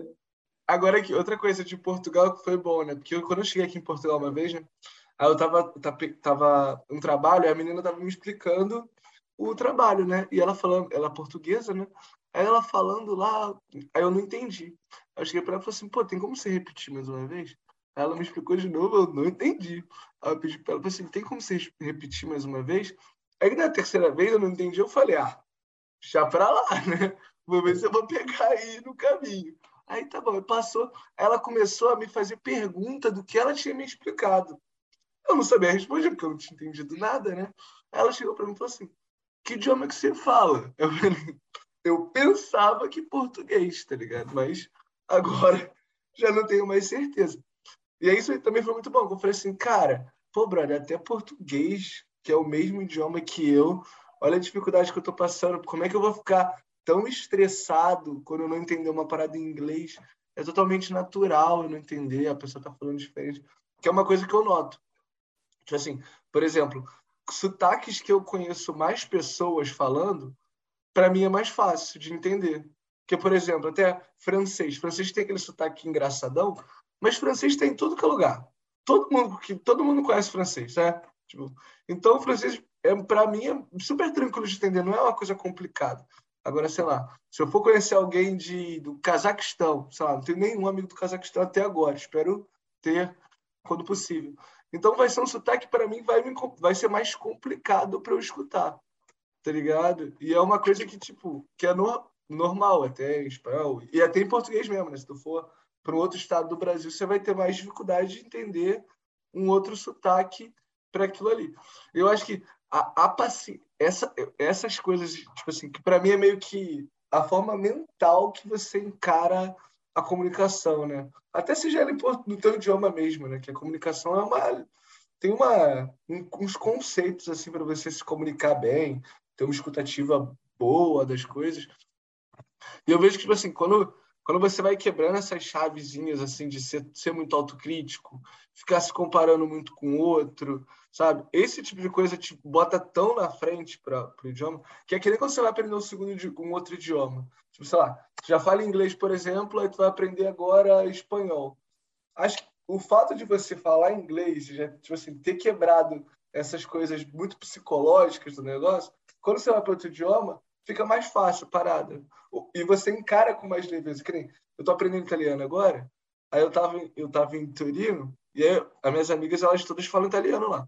Agora que outra coisa de Portugal que foi bom, né? Porque eu, quando eu cheguei aqui em Portugal uma vez, né? Aí eu tava, tava um trabalho e a menina tava me explicando o trabalho, né? E ela falando, ela é portuguesa, né? Aí ela falando lá, aí eu não entendi. Aí eu cheguei para ela e falei assim, pô, tem como você repetir mais uma vez? Aí ela me explicou de novo, eu não entendi. Aí eu pedi para ela, assim, tem como você repetir mais uma vez? Aí na terceira vez eu não entendi, eu falei, ah, já para lá, né? Vou ver se eu vou pegar aí no caminho. Aí tá bom, passou. Ela começou a me fazer pergunta do que ela tinha me explicado. Eu não sabia responder, porque eu não tinha entendido nada, né? Aí ela chegou para mim e falou assim: Que idioma que você fala? Eu, eu pensava que português, tá ligado? Mas agora já não tenho mais certeza. E aí isso também foi muito bom. Eu falei assim, cara, pô, brother, até português, que é o mesmo idioma que eu, olha a dificuldade que eu tô passando. Como é que eu vou ficar tão estressado quando eu não entender uma parada em inglês. É totalmente natural eu não entender, a pessoa tá falando diferente. Que é uma coisa que eu noto. Tipo assim, por exemplo, sotaques que eu conheço mais pessoas falando, para mim é mais fácil de entender. Que, por exemplo, até francês. Francês tem aquele sotaque engraçadão, mas francês tem em tudo que é lugar. Todo mundo, que, todo mundo conhece francês, né? Tipo, então, o francês, é, para mim, é super tranquilo de entender, não é uma coisa complicada. Agora, sei lá, se eu for conhecer alguém de, do Cazaquistão, sei lá, não tenho nenhum amigo do Cazaquistão até agora, espero ter quando possível. Então vai ser um sotaque para mim vai me, vai ser mais complicado para eu escutar, tá ligado? E é uma coisa que tipo que é no, normal até em espanhol e até em português mesmo, né? Se tu for para um outro estado do Brasil, você vai ter mais dificuldade de entender um outro sotaque para aquilo ali. Eu acho que a, a essa, essas coisas, tipo assim, que para mim é meio que a forma mental que você encara a comunicação, né? Até seja no teu idioma mesmo, né? Que a comunicação é uma tem uma uns conceitos assim para você se comunicar bem, ter uma escutativa boa das coisas. E eu vejo que tipo assim, quando quando você vai quebrando essas chavezinhas assim de ser, ser muito autocrítico, ficar se comparando muito com o outro, sabe? Esse tipo de coisa te bota tão na frente para o idioma que é que nem quando você vai aprender um segundo um outro idioma. Tipo, sei lá, já fala inglês, por exemplo, aí tu vai aprender agora espanhol. Acho que o fato de você falar inglês, já, tipo assim, ter quebrado essas coisas muito psicológicas do negócio, quando você vai para outro idioma, fica mais fácil parada. E você encara com mais leveza. Que nem, eu tô aprendendo italiano agora, aí eu tava, eu tava em Torino, e aí as minhas amigas, elas todas falam italiano lá.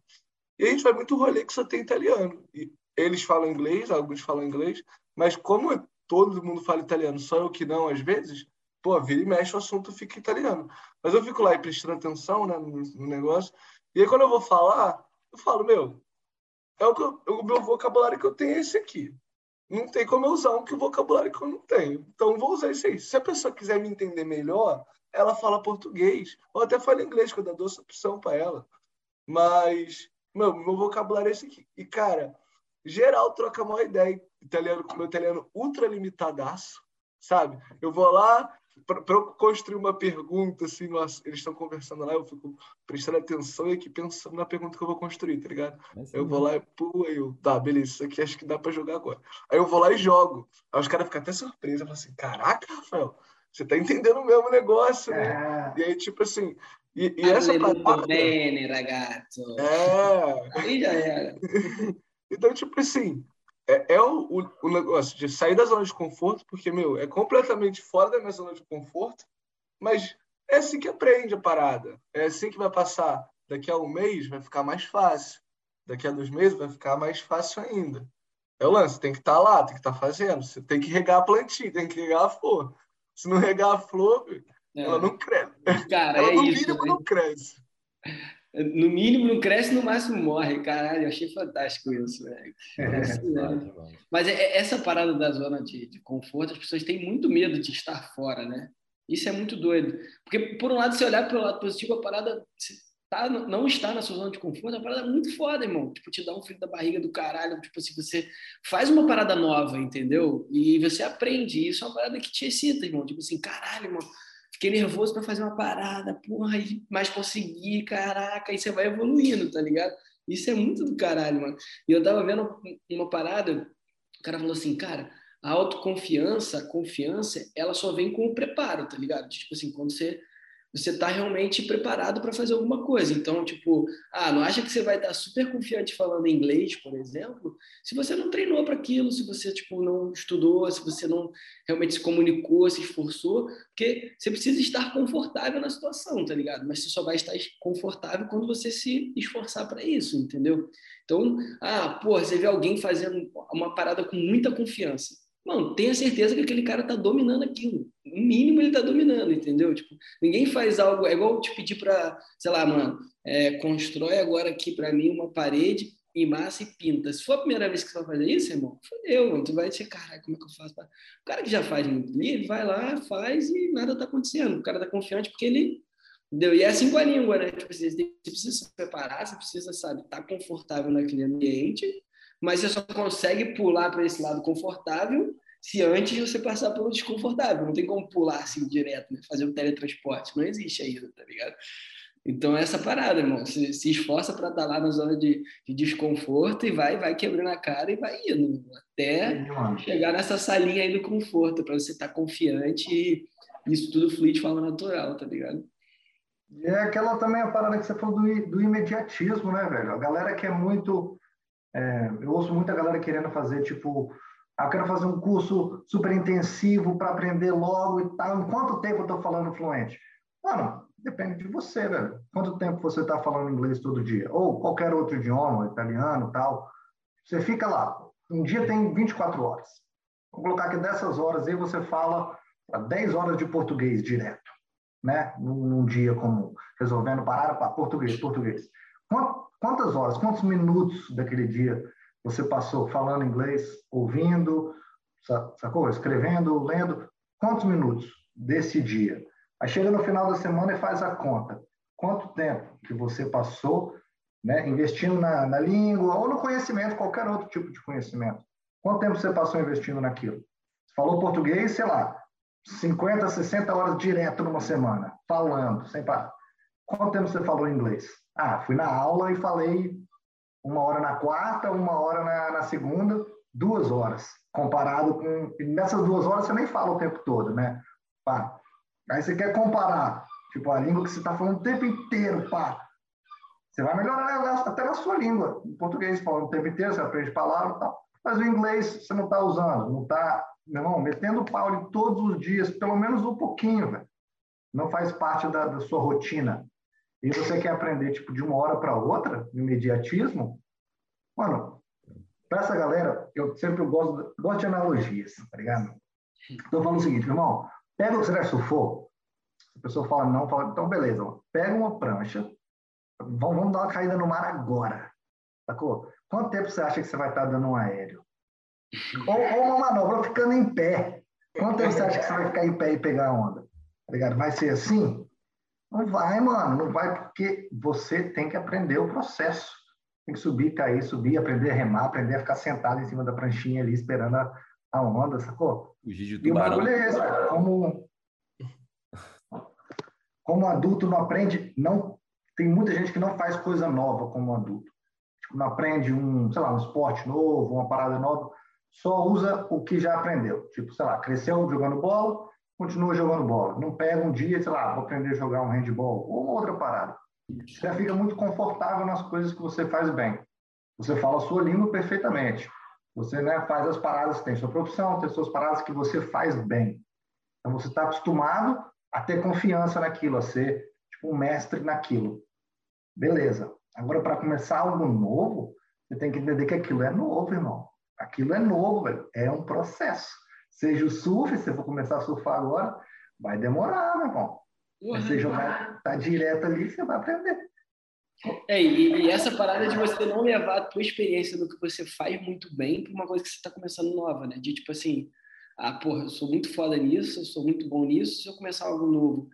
E a gente vai muito rolê que só tem italiano. E eles falam inglês, alguns falam inglês, mas como todo mundo fala italiano, só eu que não, às vezes, pô, vira e mexe o assunto fica italiano. Mas eu fico lá e prestando atenção né, no, no negócio. E aí quando eu vou falar, eu falo, meu, é o, que eu, o meu vocabulário que eu tenho é esse aqui não tem como eu usar um que o vocabulário que eu não tenho. Então, vou usar isso aí. Se a pessoa quiser me entender melhor, ela fala português. Ou até fala inglês, quando eu dou essa opção para ela. Mas, meu, meu vocabulário é esse aqui. E, cara, geral troca uma ideia. Italiano, com meu italiano ultra limitadaço, sabe? Eu vou lá, para eu construir uma pergunta, assim, eles estão conversando lá, eu fico prestando atenção e aqui pensando na pergunta que eu vou construir, tá ligado? eu vou lá e pô, aí eu, tá, beleza, isso aqui acho que dá para jogar agora. Aí eu vou lá e jogo. Aí os caras ficam até surpresos, eu falo assim, caraca, Rafael, você tá entendendo o mesmo negócio, né? É. E aí, tipo assim, e, e essa parada... bene, ragazzo. É. Aí já era. então, tipo assim, é, é o, o, o, negócio de sair da zona de conforto, porque, meu, é completamente fora da minha zona de conforto, mas é assim que aprende a parada. É assim que vai passar. Daqui a um mês vai ficar mais fácil. Daqui a dois meses vai ficar mais fácil ainda. É o lance, tem que estar tá lá, tem que estar tá fazendo. Você tem que regar a plantinha, tem que regar a flor. Se não regar a flor, é. ela não cresce. Cara, ela é no isso, mínimo né? não cresce. No mínimo não cresce, no máximo morre. Caralho, eu achei fantástico isso, velho. É, Mas é, é, essa parada da zona de, de, conforto, as pessoas têm muito medo de estar fora, né? Isso é muito doido. Porque, por um lado, se olhar pelo lado positivo, a parada tá, não está na sua zona de conforto, a parada é muito foda, irmão. Tipo, te dá um frio da barriga do caralho. Tipo assim, você faz uma parada nova, entendeu? E você aprende. Isso é uma parada que te excita, irmão. Tipo assim, caralho, irmão fiquei nervoso para fazer uma parada, porra, mas consegui, caraca, e você vai evoluindo, tá ligado? Isso é muito do caralho, mano. E eu tava vendo uma parada, o cara falou assim, cara, a autoconfiança, a confiança, ela só vem com o preparo, tá ligado? Tipo assim, quando você você está realmente preparado para fazer alguma coisa. Então, tipo, ah, não acha que você vai estar super confiante falando inglês, por exemplo, se você não treinou para aquilo, se você tipo não estudou, se você não realmente se comunicou, se esforçou, porque você precisa estar confortável na situação, tá ligado? Mas você só vai estar confortável quando você se esforçar para isso, entendeu? Então, ah, pô, você vê alguém fazendo uma parada com muita confiança. Mano, tenha certeza que aquele cara tá dominando aquilo. No mínimo ele tá dominando, entendeu? Tipo, ninguém faz algo. É igual te pedir para, sei lá, mano, é, constrói agora aqui para mim uma parede e massa e pinta. Se for a primeira vez que você vai fazer isso, irmão, fodeu, mano. Tu vai dizer, caralho, como é que eu faço? O cara que já faz muito livre, vai lá, faz e nada tá acontecendo. O cara tá confiante porque ele deu. E é assim com a língua, né? Tipo, você precisa se preparar, você precisa, sabe, estar tá confortável naquele ambiente mas você só consegue pular para esse lado confortável se antes você passar pelo desconfortável. Não tem como pular assim direto, né? fazer um teletransporte. Não existe ainda, tá ligado? Então, é essa parada, irmão. Se, se esforça para estar tá lá na zona de, de, desconforto e vai, vai quebrando a cara e vai indo até chegar nessa salinha aí do conforto, para você estar tá confiante e isso tudo fluir de forma natural, tá ligado? E é aquela também a parada que você falou do, do imediatismo, né, velho? A galera que é muito. É, eu ouço muita galera querendo fazer, tipo, ah, eu quero fazer um curso super intensivo para aprender logo e tal. Em quanto tempo eu estou falando fluente? Mano, depende de você, velho. Quanto tempo você está falando inglês todo dia? Ou qualquer outro idioma, italiano tal. Você fica lá. Um dia tem 24 horas. Vou colocar que dessas horas aí você fala 10 horas de português direto, né? Num, num dia comum, resolvendo parar para português, português. Quantas horas, quantos minutos daquele dia você passou falando inglês, ouvindo, sacou? Escrevendo, lendo? Quantos minutos desse dia? Aí chega no final da semana e faz a conta. Quanto tempo que você passou né, investindo na, na língua ou no conhecimento, qualquer outro tipo de conhecimento? Quanto tempo você passou investindo naquilo? Você falou português, sei lá, 50, 60 horas direto numa semana, falando, sem parar. Quanto tempo você falou inglês? Ah, fui na aula e falei uma hora na quarta, uma hora na, na segunda, duas horas. Comparado com. nessas duas horas você nem fala o tempo todo, né? Pá. Aí você quer comparar, tipo, a língua que você está falando o tempo inteiro, pá. Você vai melhorar até na sua língua. Em português, falando o tempo inteiro, você aprende palavras e tal. Mas o inglês você não está usando, não está, meu irmão, metendo pau todos os dias, pelo menos um pouquinho, velho. Não faz parte da, da sua rotina e você quer aprender tipo de uma hora para outra, imediatismo, mano, para essa galera, eu sempre gosto, gosto de analogias, tá ligado? Então falando o seguinte, irmão, pega o você surfou, a pessoa fala não, fala, então beleza, pega uma prancha, vamos, vamos dar uma caída no mar agora, sacou? Quanto tempo você acha que você vai estar dando um aéreo? Ou, ou uma manobra ficando em pé. Quanto tempo você acha que você vai ficar em pé e pegar a onda? Tá ligado? Vai ser assim? Não vai, mano, não vai porque você tem que aprender o processo. Tem que subir, cair, subir, aprender a remar, aprender a ficar sentado em cima da pranchinha ali esperando a, a onda, sacou? Fugir de tubarão. E o bagulho é esse, como, como adulto não aprende, não tem muita gente que não faz coisa nova como adulto. Tipo, não aprende um, sei lá, um esporte novo, uma parada nova, só usa o que já aprendeu. Tipo, sei lá, cresceu jogando bola, continua jogando bola. Não pega um dia, sei lá, vou aprender a jogar um handball ou uma outra parada. Você já fica muito confortável nas coisas que você faz bem. Você fala a sua língua perfeitamente. Você né, faz as paradas, tem sua profissão, tem suas paradas que você faz bem. Então você está acostumado a ter confiança naquilo, a ser tipo, um mestre naquilo. Beleza. Agora, para começar algo novo, você tem que entender que aquilo é novo, irmão. Aquilo é novo, velho. É um processo. Seja o surf, se você for começar a surfar agora, vai demorar, meu irmão. Uhum. Você jogar, tá direto ali, você vai aprender. É, e, e, essa parada de você não levar a tua experiência do que você faz muito bem para uma coisa que você está começando nova, né? De tipo assim, ah, porra, eu sou muito foda nisso, eu sou muito bom nisso, se eu começar algo novo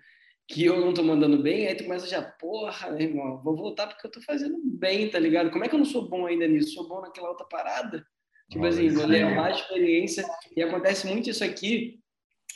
que eu não tô mandando bem, aí tu começa já, porra, meu irmão, vou voltar porque eu tô fazendo bem, tá ligado? Como é que eu não sou bom ainda nisso? Sou bom naquela outra parada? Tipo assim, levar a experiência. E acontece muito isso aqui.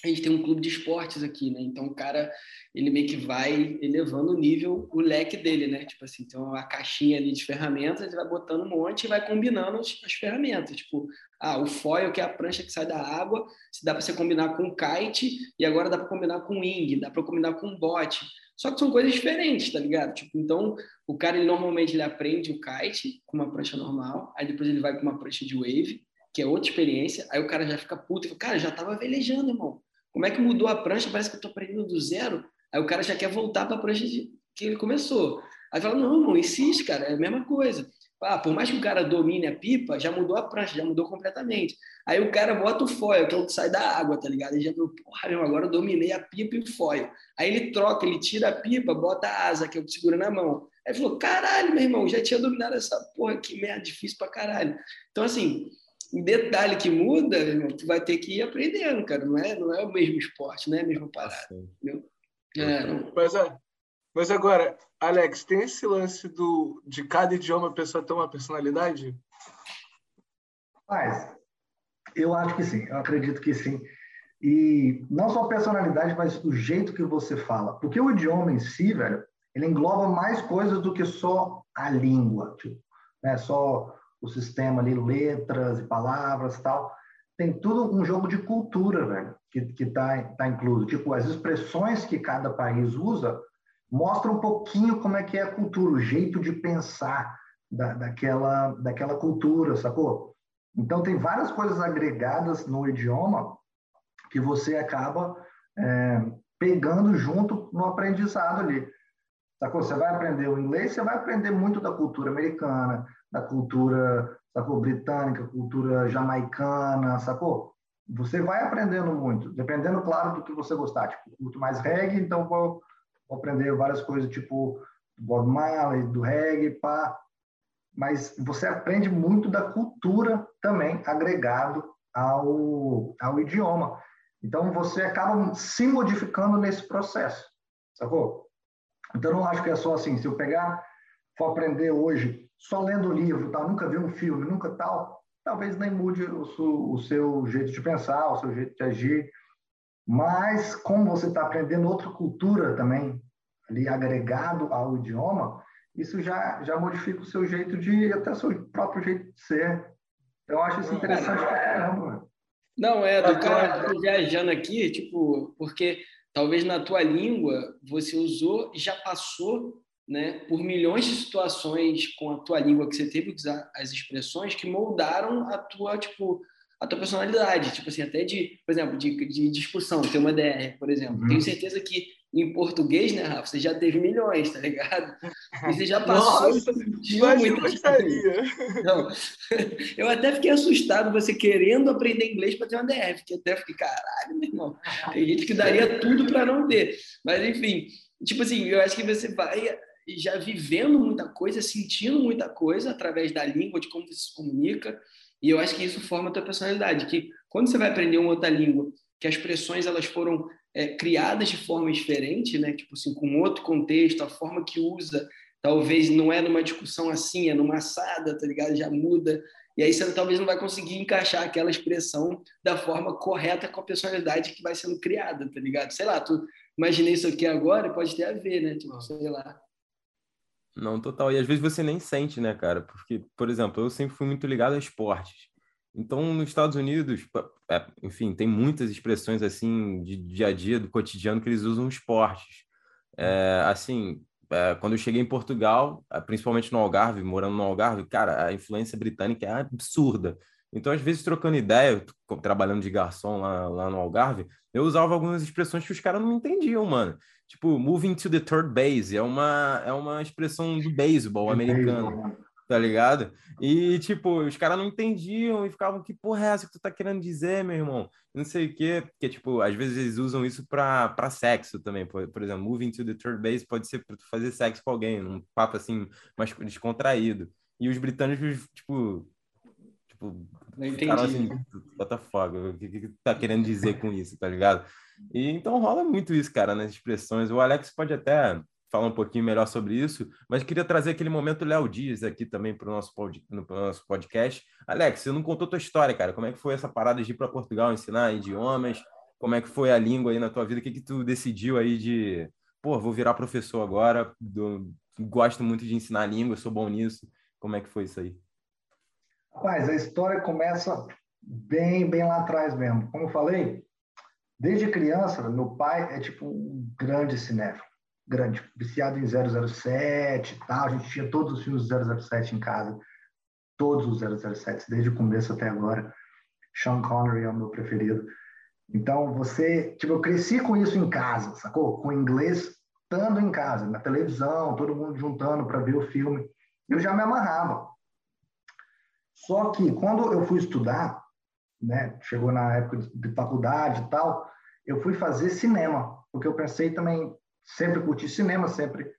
A gente tem um clube de esportes aqui, né? Então o cara, ele meio que vai elevando o nível, o leque dele, né? Tipo assim, tem uma caixinha ali de ferramentas, ele vai botando um monte e vai combinando as, as ferramentas. Tipo, ah, o foil, que é a prancha que sai da água, se dá para você combinar com kite, e agora dá para combinar com wing, dá para combinar com bote. Só que são coisas diferentes, tá ligado? Tipo, então, o cara, ele normalmente ele aprende o kite com uma prancha normal, aí depois ele vai com uma prancha de wave, que é outra experiência, aí o cara já fica puto e fala, cara, já tava velejando, irmão. Como é que mudou a prancha? Parece que eu tô aprendendo do zero. Aí o cara já quer voltar para a prancha de... que ele começou. Aí fala, não, não insiste, cara, é a mesma coisa. Ah, por mais que o cara domine a pipa, já mudou a prancha, já mudou completamente. Aí o cara bota o foil, que é o que sai da água, tá ligado? Ele já viu, porra, meu, agora eu dominei a pipa e o foil. Aí ele troca, ele tira a pipa, bota a asa, que é o que segura na mão. Aí falou, caralho, meu irmão, já tinha dominado essa porra, que merda difícil pra caralho. Então, assim, um detalhe que muda, irmão, tu vai ter que ir aprendendo, cara. Não é, não é o mesmo esporte, não é a mesma parada. Entendeu? É, Mas é, mas agora, Alex, tem esse lance do, de cada idioma a pessoa ter uma personalidade? Mas Eu acho que sim, eu acredito que sim. E não só a personalidade, mas o jeito que você fala. Porque o idioma em si, velho, ele engloba mais coisas do que só a língua, tipo, né? Só o sistema ali, letras e palavras tal. Tem tudo um jogo de cultura, velho, que, que tá, tá incluso. Tipo, as expressões que cada país usa mostram um pouquinho como é que é a cultura, o jeito de pensar da, daquela, daquela cultura, sacou? Então, tem várias coisas agregadas no idioma que você acaba é, pegando junto no aprendizado ali. Sacou? Você vai aprender o inglês, você vai aprender muito da cultura americana, da cultura, sacou? Britânica, cultura jamaicana, sacou? Você vai aprendendo muito, dependendo, claro, do que você gostar. Tipo, curto mais reggae, então vou, vou aprender várias coisas, tipo Bob Marley, do reggae, pá. Mas você aprende muito da cultura também, agregado ao, ao idioma. Então, você acaba se modificando nesse processo, sacou? Então, eu não acho que é só assim. Se eu pegar, for aprender hoje, só lendo livro, tal, nunca vi um filme, nunca tal, talvez nem mude o, su, o seu jeito de pensar, o seu jeito de agir. Mas, como você está aprendendo outra cultura também, ali agregado ao idioma, isso já, já modifica o seu jeito de, até o seu próprio jeito de ser. Eu acho isso interessante pra caramba. Não, é, do cara viajando aqui, tipo, porque talvez na tua língua você usou, já passou né, por milhões de situações com a tua língua que você teve que usar as expressões que moldaram a tua, tipo, a tua personalidade, tipo assim, até de, por exemplo, de, de discussão, ter uma DR, por exemplo. Uhum. Tenho certeza que em português, né, Rafa, você já teve milhões, tá ligado? E você já passou. Nossa, eu gostaria. Não, eu até fiquei assustado você querendo aprender inglês para ter uma DF, que até fiquei, caralho, meu irmão. Tem gente que daria tudo para não ter. Mas, enfim, tipo assim, eu acho que você vai já vivendo muita coisa, sentindo muita coisa através da língua, de como você se comunica, e eu acho que isso forma a tua personalidade, que quando você vai aprender uma outra língua, que as expressões elas foram é, criadas de forma diferente, né? Tipo assim, com outro contexto, a forma que usa, talvez não é numa discussão assim, é numa assada, tá ligado? Já muda. E aí você talvez não vai conseguir encaixar aquela expressão da forma correta com a personalidade que vai sendo criada, tá ligado? Sei lá, tu imaginei isso aqui agora, pode ter a ver, né? Tipo, sei lá. Não, total. E às vezes você nem sente, né, cara? Porque, por exemplo, eu sempre fui muito ligado a esportes. Então, nos Estados Unidos, é, enfim, tem muitas expressões assim de dia a dia, do cotidiano, que eles usam esportes. É, assim, é, quando eu cheguei em Portugal, é, principalmente no Algarve, morando no Algarve, cara, a influência britânica é absurda. Então, às vezes, trocando ideia, trabalhando de garçom lá, lá no Algarve, eu usava algumas expressões que os caras não entendiam, mano. Tipo, moving to the third base é uma, é uma expressão do beisebol americano tá ligado? E, tipo, os caras não entendiam e ficavam, que porra é essa que tu tá querendo dizer, meu irmão? Não sei o quê, porque, tipo, às vezes eles usam isso pra, pra sexo também, por, por exemplo, moving to the third base pode ser pra tu fazer sexo com alguém, num papo, assim, mais descontraído. E os britânicos, tipo, tipo, não entendi. assim, the fuck, o que, que, que tá querendo dizer com isso, tá ligado? E então rola muito isso, cara, nas expressões. O Alex pode até falar um pouquinho melhor sobre isso, mas queria trazer aquele momento Léo Dias aqui também para o nosso, pod, nosso podcast. Alex, você não contou tua história, cara. Como é que foi essa parada de ir para Portugal ensinar idiomas? Como é que foi a língua aí na tua vida? O que que tu decidiu aí de, pô, vou virar professor agora, do, gosto muito de ensinar língua, sou bom nisso. Como é que foi isso aí? Rapaz, a história começa bem, bem lá atrás mesmo. Como eu falei, desde criança, meu pai é tipo um grande cinéfilo grande, viciado em 007 e tal. A gente tinha todos os filmes 007 em casa, todos os 007, desde o começo até agora. Sean Connery é o meu preferido. Então, você, tipo, eu cresci com isso em casa, sacou? Com inglês estando em casa, na televisão, todo mundo juntando para ver o filme. Eu já me amarrava. Só que quando eu fui estudar, né, chegou na época de faculdade e tal, eu fui fazer cinema, porque eu pensei também, sempre curti cinema, sempre,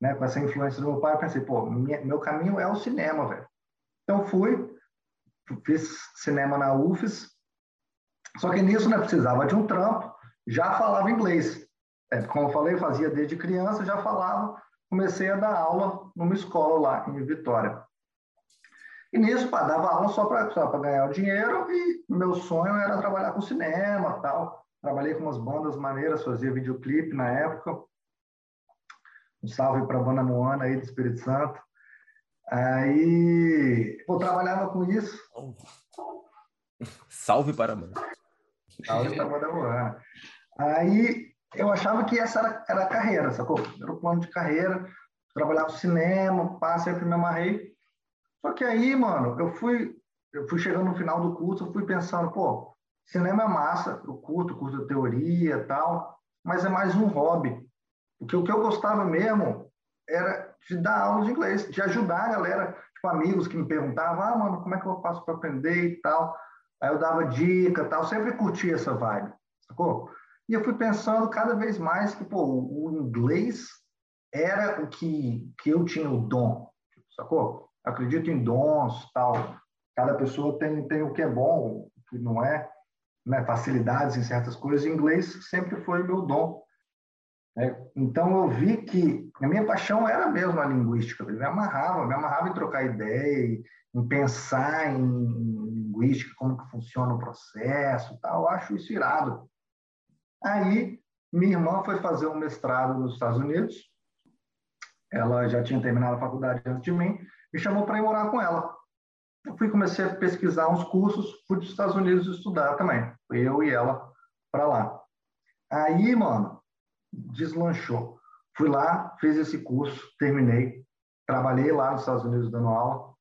né, com essa influência do meu pai, eu pensei, pô, minha, meu caminho é o cinema, velho. Então fui, fiz cinema na UFES, só que nisso, né, precisava de um trampo, já falava inglês. É, como eu falei, eu fazia desde criança, já falava, comecei a dar aula numa escola lá em Vitória. E nisso, pá, dava aula só para só ganhar o dinheiro e meu sonho era trabalhar com cinema tal. Trabalhei com umas bandas maneiras, fazia videoclipe na época. Um salve para a banda Moana aí do Espírito Santo. Aí, pô, trabalhava com isso. Salve para a banda. Salve para a banda Moana. Aí, eu achava que essa era, era a carreira, sacou? Era o plano de carreira. Trabalhar com cinema, pá, sempre me amarrei. Só que aí, mano, eu fui, eu fui chegando no final do curso, eu fui pensando, pô, cinema é massa, eu curto, curto teoria e tal, mas é mais um hobby. Porque o que eu gostava mesmo era de dar aula de inglês, de ajudar a galera, tipo, amigos que me perguntavam, ah, mano, como é que eu faço para aprender e tal. Aí eu dava dica tal, sempre curti essa vibe, sacou? E eu fui pensando cada vez mais que, pô, o inglês era o que, que eu tinha o dom, sacou? Acredito em dons, tal. Cada pessoa tem, tem o que é bom, o que não é, né? facilidades em certas coisas. Inglês sempre foi meu dom. Né? Então eu vi que a minha paixão era mesmo a linguística. Me amarrava, me amarrava em trocar ideia, em pensar em linguística, como que funciona o processo, tal. Eu acho isso irado. Aí, minha irmã foi fazer um mestrado nos Estados Unidos. Ela já tinha terminado a faculdade antes de mim, me chamou para ir morar com ela. Eu fui comecei a pesquisar uns cursos, fui dos Estados Unidos estudar também. Fui eu e ela para lá. Aí, mano, deslanchou. Fui lá, fiz esse curso, terminei, trabalhei lá nos Estados Unidos dando aula.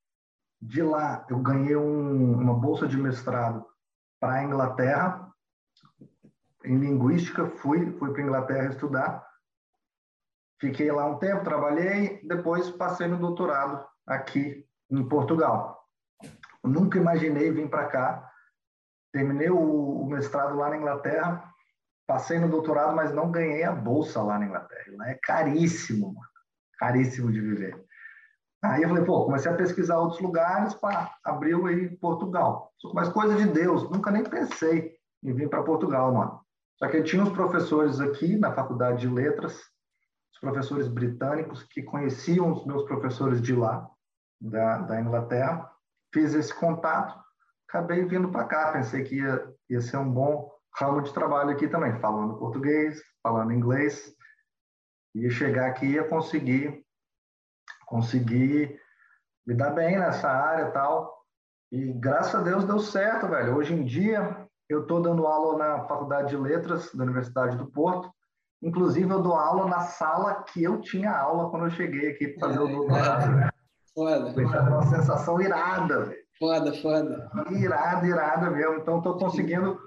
De lá, eu ganhei um, uma bolsa de mestrado para a Inglaterra, em linguística, fui, fui para Inglaterra estudar. Fiquei lá um tempo, trabalhei, depois passei no doutorado aqui em Portugal. Eu nunca imaginei vir para cá. Terminei o, mestrado lá na Inglaterra, passei no doutorado, mas não ganhei a bolsa lá na Inglaterra. Lá é caríssimo, mano. caríssimo de viver. Aí eu falei, pô, comecei a pesquisar outros lugares, para abriu aí Portugal. Mas coisa de Deus, nunca nem pensei em vir para Portugal, mano. Só que tinha uns professores aqui na faculdade de letras, os professores britânicos que conheciam os meus professores de lá, da, da Inglaterra. Fiz esse contato, acabei vindo para cá. Pensei que ia, ia ser um bom ramo de trabalho aqui também, falando português, falando inglês. Ia chegar aqui e ia conseguir, conseguir me dar bem nessa área tal. E graças a Deus deu certo, velho. Hoje em dia, eu estou dando aula na Faculdade de Letras da Universidade do Porto. Inclusive, eu dou aula na sala que eu tinha aula quando eu cheguei aqui para fazer o é, doutorado. É. Foda. Foi uma sensação irada, velho. Foda, foda. Irada, irada mesmo. Então, estou conseguindo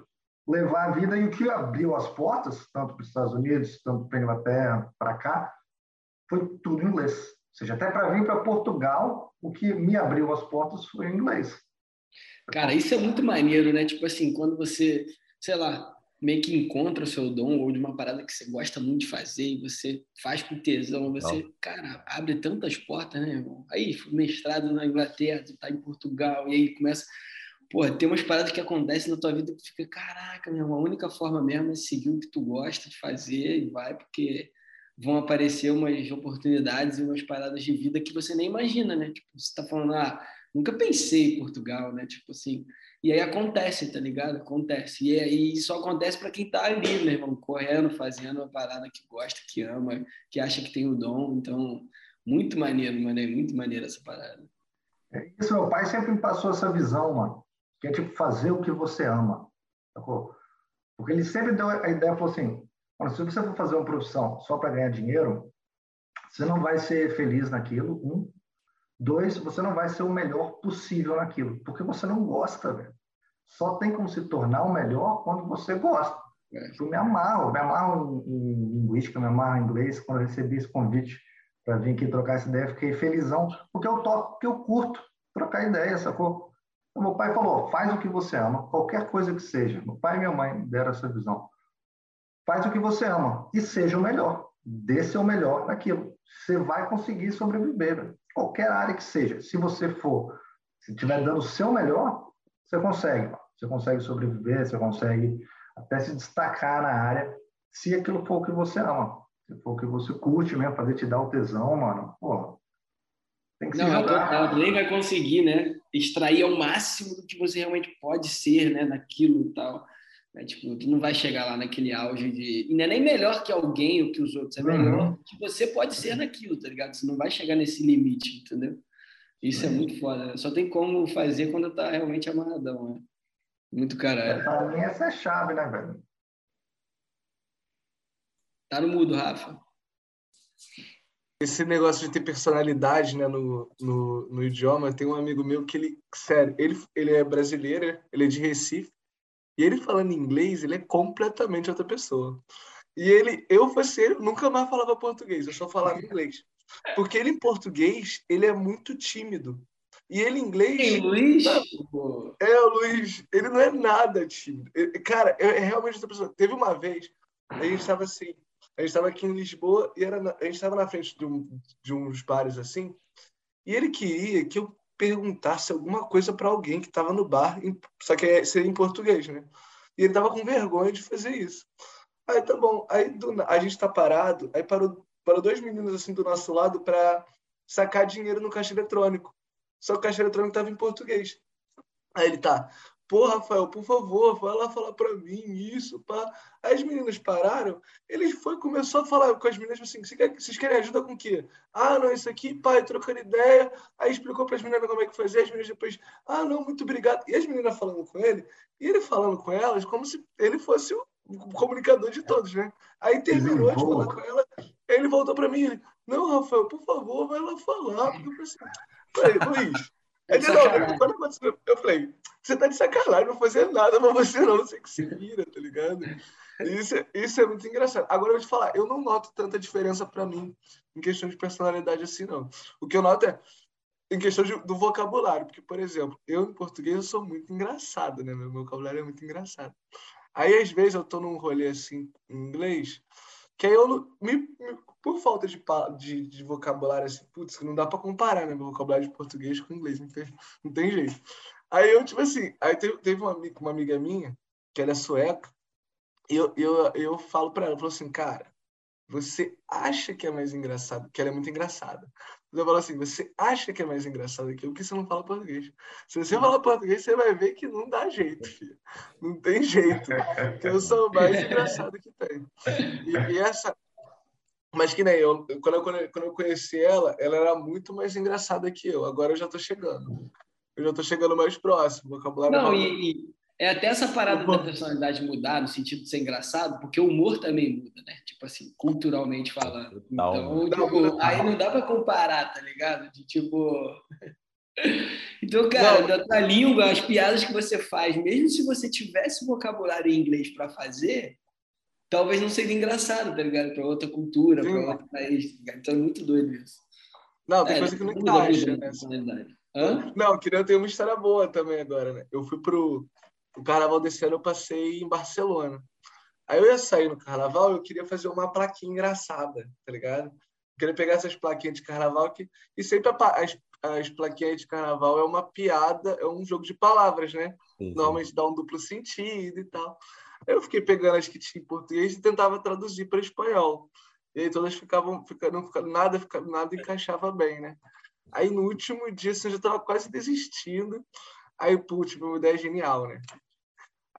levar a vida e o que abriu as portas, tanto para os Estados Unidos, tanto para a Inglaterra, para cá, foi tudo em inglês. Ou seja, até para vir para Portugal, o que me abriu as portas foi em inglês. Cara, isso é muito maneiro, né? Tipo assim, quando você, sei lá, meio que encontra o seu dom ou de uma parada que você gosta muito de fazer e você faz com tesão, você, Não. cara, abre tantas portas, né, irmão? Aí, mestrado na Inglaterra, tá em Portugal, e aí começa. Pô, tem umas paradas que acontecem na tua vida que fica, caraca, meu irmão, a única forma mesmo é seguir o que tu gosta de fazer e vai, porque vão aparecer umas oportunidades e umas paradas de vida que você nem imagina, né? Tipo, você tá falando, ah, Nunca pensei em Portugal, né? Tipo assim. E aí acontece, tá ligado? Acontece. E aí só acontece para quem tá ali, meu irmão, correndo, fazendo uma parada que gosta, que ama, que acha que tem o dom. Então, muito maneiro, mano. É muito maneiro essa parada. É isso, meu pai sempre me passou essa visão, mano. Que é tipo fazer o que você ama. Sacou? Porque ele sempre deu a ideia, falou assim: se você for fazer uma profissão só para ganhar dinheiro, você não vai ser feliz naquilo, um. Dois, você não vai ser o melhor possível naquilo, porque você não gosta, velho. Só tem como se tornar o melhor quando você gosta. É. Eu me amarro, me amarro em, em linguística, me amarro em inglês. Quando eu recebi esse convite para vir aqui trocar essa ideia, fiquei felizão, porque eu toco, porque eu curto trocar ideia, sacou? Então, meu pai falou: faz o que você ama, qualquer coisa que seja. Meu pai e minha mãe deram essa visão. Faz o que você ama e seja o melhor. Dê seu melhor naquilo. Você vai conseguir sobreviver. Velho qualquer área que seja. Se você for, se estiver dando o seu melhor, você consegue. Você consegue sobreviver, você consegue até se destacar na área, se aquilo for o que você ama. Se for o que você curte mesmo, fazer te dar o tesão, mano. Pô, tem que Não, se jogar. Não, nem vai conseguir, né? extrair ao máximo do que você realmente pode ser, né, naquilo e tal. Né? Tipo, tu não vai chegar lá naquele auge de. E não é nem melhor que alguém ou que os outros, é uhum. melhor uhum. que você pode ser naquilo, tá ligado? Você não vai chegar nesse limite, entendeu? Isso é muito foda. Né? Só tem como fazer quando tá realmente amarradão, né? Muito caralho. Pra mim, essa é a chave, né, velho? Tá no mudo, Rafa. Esse negócio de ter personalidade né, no, no, no idioma, tem um amigo meu que ele, sério, ele, ele é brasileiro, ele é de Recife, e ele falando inglês, ele é completamente outra pessoa. E ele, eu fosse ele, nunca mais falava português, eu só falava inglês. Porque ele em português, ele é muito tímido. E ele em inglês. Ei, Luiz? É, o Luiz. Ele não é nada tímido. Ele, cara, é, é realmente outra pessoa. Teve uma vez, a gente estava assim, a gente estava aqui em Lisboa e era na, a gente estava na frente de, um, de uns bares assim, e ele queria que eu perguntasse alguma coisa para alguém que estava no bar, só que é, seria em português, né? E ele tava com vergonha de fazer isso. Aí tá bom, aí do, a gente tá parado, aí parou, parou dois meninos assim do nosso lado para sacar dinheiro no caixa eletrônico. Só que o caixa eletrônico tava em português. Aí ele tá, Pô, Rafael, por favor, vai lá falar para mim isso, pá. Aí as meninas pararam, ele foi começou a falar com as meninas assim, vocês querem ajuda com o quê? Ah, não, isso aqui, pai, trocando ideia. Aí explicou para as meninas como é que fazia, as meninas depois, ah, não, muito obrigado. E as meninas falando com ele, e ele falando com elas como se ele fosse o comunicador de todos, né? Aí terminou de falar com ela, ele voltou para mim, ele, não, Rafael, por favor, vai lá falar. Porque eu pensei, Luiz, Aí, não, quando aconteceu, eu falei, você tá de sacanagem, não fazer nada pra você não, você que se vira, tá ligado? Isso, é, isso é muito engraçado. Agora eu vou te falar, eu não noto tanta diferença para mim em questão de personalidade assim, não. O que eu noto é em questão de, do vocabulário, porque, por exemplo, eu em português eu sou muito engraçado, né? Meu vocabulário é muito engraçado. Aí, às vezes, eu tô num rolê assim, em inglês, que aí eu me, me por falta de, de, de vocabulário, assim, putz, não dá para comparar, né? Meu vocabulário de português com inglês, não tem, não tem jeito. Aí eu, tipo assim, aí teve, teve uma, uma amiga minha, que ela é sueca, e eu, eu, eu falo para ela, eu falo assim, cara, você acha que é mais engraçado, que ela é muito engraçada. Eu falo assim, você acha que é mais engraçado que eu, porque você não fala português. Se você falar português, você vai ver que não dá jeito, filho. Não tem jeito. Que eu sou o mais engraçado que tem. E, e essa, mas que nem eu, quando eu, quando eu conheci ela, ela era muito mais engraçada que eu. Agora eu já tô chegando. Eu já tô chegando mais próximo. Vocabulário Não, e, é até essa parada da personalidade mudar, no sentido de ser engraçado, porque o humor também muda, né? Tipo assim, culturalmente falando. Então, tipo, aí não dá para comparar, tá ligado? De tipo. Então, cara, não. da tua língua, as piadas que você faz, mesmo se você tivesse vocabulário em inglês para fazer, talvez não seja engraçado, tá ligado? Para outra cultura, para outro país. Tá então é muito doido isso. Não, tem é, coisa que não encaixa. Né? Hã? Não, queria ter uma história boa também agora, né? Eu fui pro o carnaval desse ano, eu passei em Barcelona. Aí eu ia sair no carnaval, eu queria fazer uma plaquinha engraçada, tá ligado? Eu queria pegar essas plaquinhas de carnaval que e sempre as, as plaquinhas de carnaval é uma piada, é um jogo de palavras, né? Sim. Normalmente dá um duplo sentido e tal. Eu fiquei pegando as que tinha em português e tentava traduzir para espanhol. E aí todas ficavam, ficando, nada, ficava, nada encaixava bem, né? Aí no último dia assim, eu já estava quase desistindo. Aí, putz, uma ideia genial, né?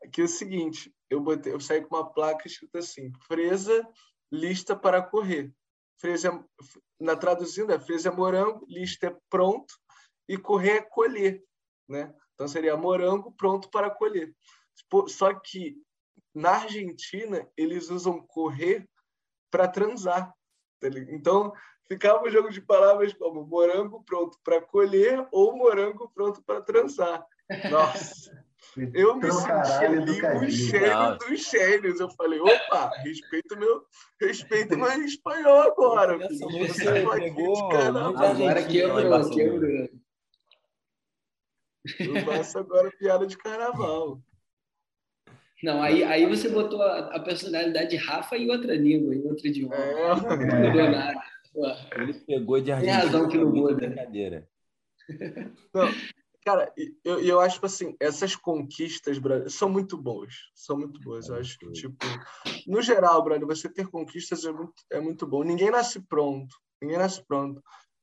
Aqui é o seguinte, eu, botei, eu saí com uma placa escrita assim, fresa lista para correr. Fresa, na traduzindo, é fresa é morango, lista é pronto e correr é colher, né? Então seria morango pronto para colher. Só que na Argentina, eles usam correr para transar. Tá então, ficava um jogo de palavras como morango pronto para colher ou morango pronto para transar. Nossa! Eu me senti ali um gênio dos gênios. Eu falei, opa, respeita meu, respeita meu espanhol agora. Você pegou, agora quebrou, quebrou. Eu faço agora piada de carnaval. Não, aí, aí você botou a, a personalidade de Rafa em outra língua, em outro idioma. É. Não mudou nada. Ele pegou de Argentina. Tem razão que não muda. Brincadeira. Não, cara, eu, eu acho que assim, essas conquistas, brother, são muito boas. São muito boas. Eu acho que, tipo, no geral, brother, você ter conquistas é muito, é muito bom. Ninguém nasce pronto. Ninguém nasce pronto.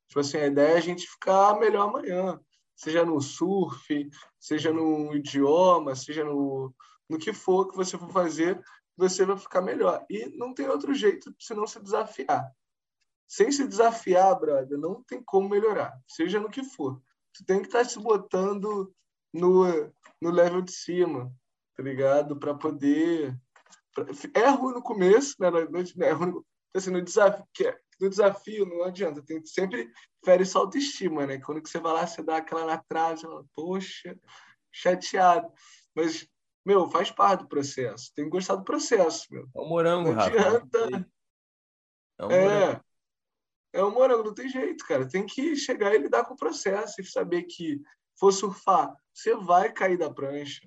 Tipo assim, a ideia é a gente ficar melhor amanhã. seja no surf, seja no idioma, seja no, no que for que você for fazer, você vai ficar melhor. E não tem outro jeito senão se desafiar. Sem se desafiar, brother, não tem como melhorar, seja no que for. Tu tem que estar tá se botando no, no level de cima, tá ligado? Para poder. É ruim no começo, né? É ruim, assim, no desafio, no desafio não adianta, tem sempre fere sua autoestima, né? Quando você vai lá, você dá aquela na trave, fala, poxa, chateado. Mas, meu, faz parte do processo. Tem que gostar do processo, meu. É o morango, não adianta. É, um é, é o morango, não tem jeito, cara. Tem que chegar e lidar com o processo e saber que for surfar, você vai cair da prancha.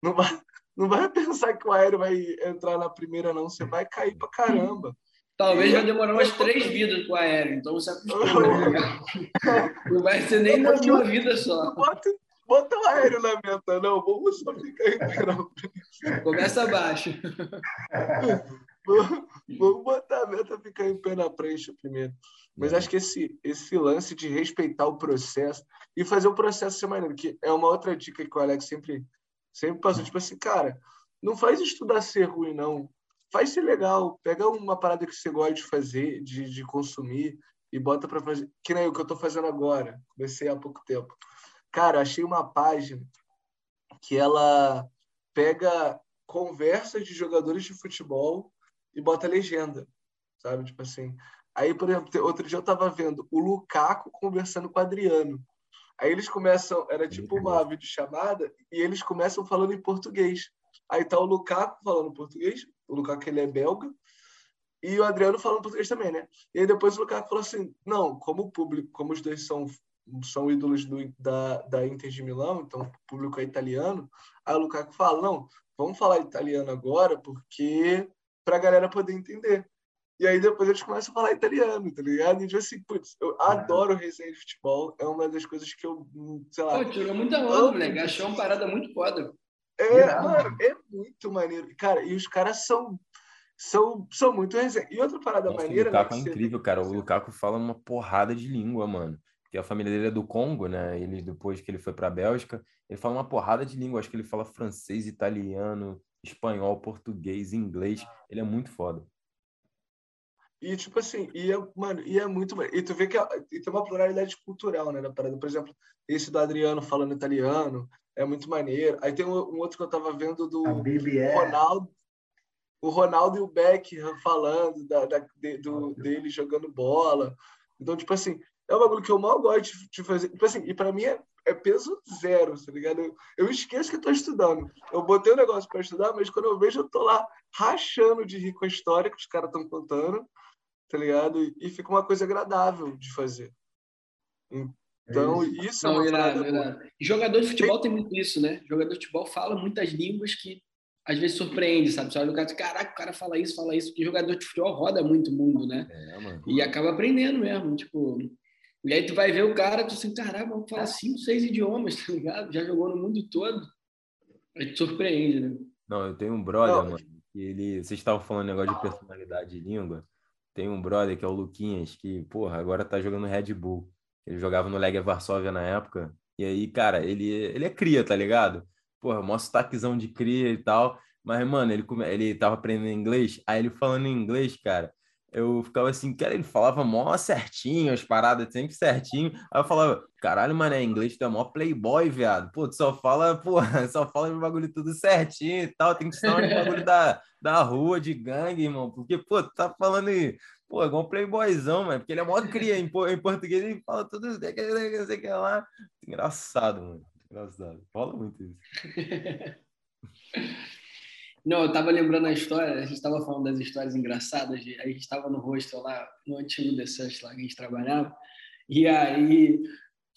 Não vai, não vai pensar que o aéreo vai entrar na primeira, não. Você vai cair pra caramba. Talvez vai demorar umas três vidas com o aéreo, então você acostuma. Né? não vai ser nem na uma vida só. Bota, bota o aéreo na meta, não. Vamos só ficar em Começa abaixo. Vamos botar a meta ficar em pé na prancha primeiro. Mas é. acho que esse, esse lance de respeitar o processo e fazer o processo ser maneiro, que é uma outra dica que o Alex sempre, sempre passou. Tipo assim, cara, não faz estudar ser ruim, não faz ser legal. Pega uma parada que você gosta de fazer, de, de consumir, e bota para fazer. Que nem o que eu estou fazendo agora. Comecei há pouco tempo. Cara, achei uma página que ela pega conversas de jogadores de futebol e bota legenda, sabe? Tipo assim. Aí, por exemplo, outro dia eu estava vendo o Lukaku conversando com o Adriano. Aí eles começam, era tipo uma videochamada, e eles começam falando em português. Aí tá o Lukaku falando português, o Lukaku ele é belga, e o Adriano falando português também, né? E aí depois o Lukaku falou assim, não, como o público, como os dois são são ídolos do, da, da Inter de Milão, então o público é italiano, aí o Lukaku fala, não, vamos falar italiano agora, porque para a galera poder entender. E aí depois eles começam a falar italiano, tá ligado? E tipo assim, putz, eu adoro resenha de futebol, é uma das coisas que eu, sei lá... Pô, tirou muita onda, moleque, achou uma parada muito foda. É, mano, é muito maneiro. Cara, e os caras são são, são muito resenha. E outra parada Nossa, maneira. O Lukaku né, é incrível, cara. O Lukaku fala uma porrada de língua, mano. Porque a família dele é do Congo, né? Ele, depois que ele foi pra Bélgica, ele fala uma porrada de língua. Acho que ele fala francês, italiano, espanhol, português, inglês. Ele é muito foda. E, tipo assim, e é, mano, e é muito. E tu vê que é, e tem uma pluralidade cultural, né, na parada. Por exemplo, esse do Adriano falando italiano, é muito maneiro. Aí tem um, um outro que eu tava vendo do Ronaldo, o Ronaldo e o Beckham falando da, da de, do, dele jogando bola. Então, tipo assim, é um bagulho que eu mal gosto de, de fazer. Tipo assim, e para mim é, é, peso zero, tá ligado? Eu, eu esqueço que eu tô estudando. Eu botei um negócio para estudar, mas quando eu vejo, eu tô lá rachando de rir com a história que os caras estão contando, tá ligado? E, e fica uma coisa agradável de fazer. Então, é isso, isso é uma irado, irado. Jogador de futebol tem muito isso, né? Jogador de futebol fala muitas línguas que às vezes surpreende, sabe? Você olha o cara e caraca, o cara fala isso, fala isso, porque jogador de futebol roda muito o mundo, né? É, e acaba aprendendo mesmo, tipo... E aí tu vai ver o cara, tu assim, caraca, vamos falar cinco, seis idiomas, tá ligado? Já jogou no mundo todo. Aí te surpreende, né? Não, eu tenho um brother, Não. mano, que ele... Vocês estavam falando negócio de personalidade e língua. Tem um brother que é o Luquinhas, que, porra, agora tá jogando Red Bull. Ele jogava no Legia Varsóvia na época. E aí, cara, ele, ele é cria, tá ligado? Porra, mó sotaquezão de cria e tal. Mas, mano, ele, ele tava aprendendo inglês. Aí ele falando em inglês, cara, eu ficava assim, cara, ele falava mó certinho, as paradas sempre certinho. Aí eu falava, caralho, mano, é inglês, tu é mó playboy, viado. Pô, tu só fala, porra, só fala de bagulho tudo certinho e tal. Tem que estar de bagulho da, da rua, de gangue, irmão. Porque, pô, tu tá falando Pô, é igual um playboyzão, mano. Porque ele é mó cria. Em, em português ele fala tudo. Não sei que lá. Engraçado, mano. Engraçado. Fala muito isso. Não, eu tava lembrando a história, a gente tava falando das histórias engraçadas, a gente tava no hostel lá, no antigo The Such, lá que a gente trabalhava, e aí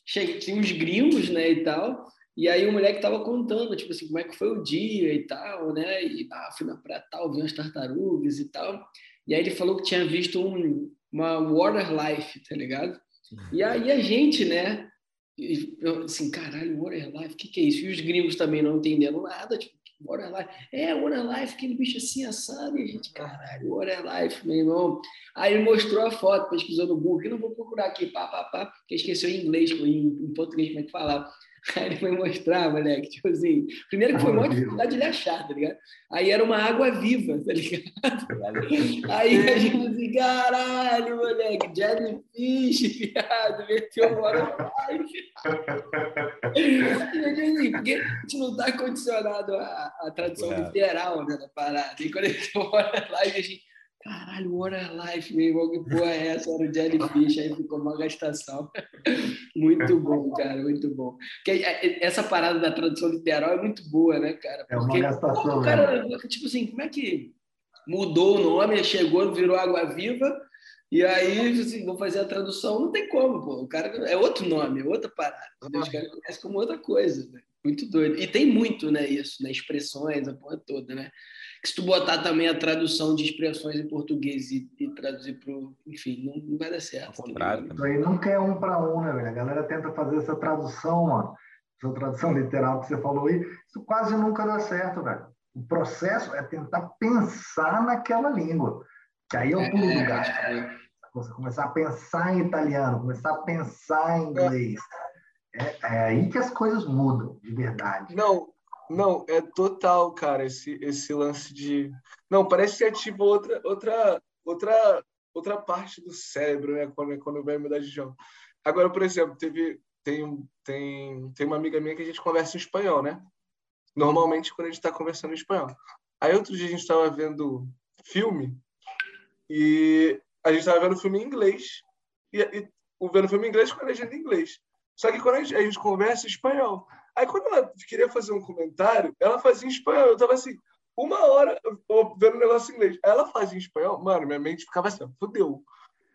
tinha uns gringos, né, e tal, e aí o moleque tava contando, tipo assim, como é que foi o dia e tal, né, e ah, fui na praia tal, vi umas tartarugas e tal, e aí ele falou que tinha visto um, uma water life, tá ligado? E aí a gente, né? Eu, assim, caralho, water life, o que, que é isso? E os gringos também não entendendo nada, tipo, Water Life. É, Water Life, aquele bicho assim assado. E a gente, caralho, Water Life, meu irmão. Aí ele mostrou a foto, pesquisou no Google. Eu não vou procurar aqui, pá, pá, pá, porque esqueceu em inglês, em, português, como é que falava. Aí ele foi mostrar, moleque, tipo assim. Primeiro que foi uma dificuldade de ele achar, tá ligado? Aí era uma água viva, tá ligado? Aí a gente assim, caralho, moleque, jellyfish, viado, meteu uma assim, porque a gente não tá condicionado à, à tradução literal né, da parada. E quando ele foi live, a gente Caralho, Water Life, meu irmão, que porra é essa? Era o Jellyfish, aí ficou uma gastação. muito bom, cara, muito bom. Porque é, é, essa parada da tradução literal é muito boa, né, cara? Porque, é uma gastação. O cara, né? tipo assim, como é que mudou o nome, chegou, virou Água Viva, e aí, assim, vou fazer a tradução, não tem como, pô. O cara é outro nome, é outra parada. Uhum. Os caras conhecem como outra coisa, né? Muito doido. E tem muito, né, isso, né? Expressões, a porra toda, né? Se tu botar também a tradução de expressões em português e, e traduzir para enfim, não, não, vai dar certo. Ao contrário. Isso aí nunca é um para um, né, velho? A galera tenta fazer essa tradução, mano, essa tradução literal que você falou aí, isso quase nunca dá certo, velho. O processo é tentar pensar naquela língua, que aí é o pulo do é, gato. É. Você começar a pensar em italiano, começar a pensar em inglês. É, é aí que as coisas mudam, de verdade. Não, não, é total, cara, esse, esse lance de. Não, parece que ativa outra, outra, outra, outra parte do cérebro, né? Quando, quando vai mudar de idioma. Agora, por exemplo, teve, tem, tem, tem uma amiga minha que a gente conversa em espanhol, né? Normalmente quando a gente está conversando em espanhol. Aí outro dia a gente estava vendo filme e a gente estava vendo filme em inglês. E, e vendo filme em inglês com a legenda em inglês. Só que quando a gente, a gente conversa em espanhol. Aí quando ela queria fazer um comentário, ela fazia em espanhol. Eu tava assim, uma hora vendo um negócio em inglês. Aí ela fazia em espanhol, mano, minha mente ficava assim, fudeu.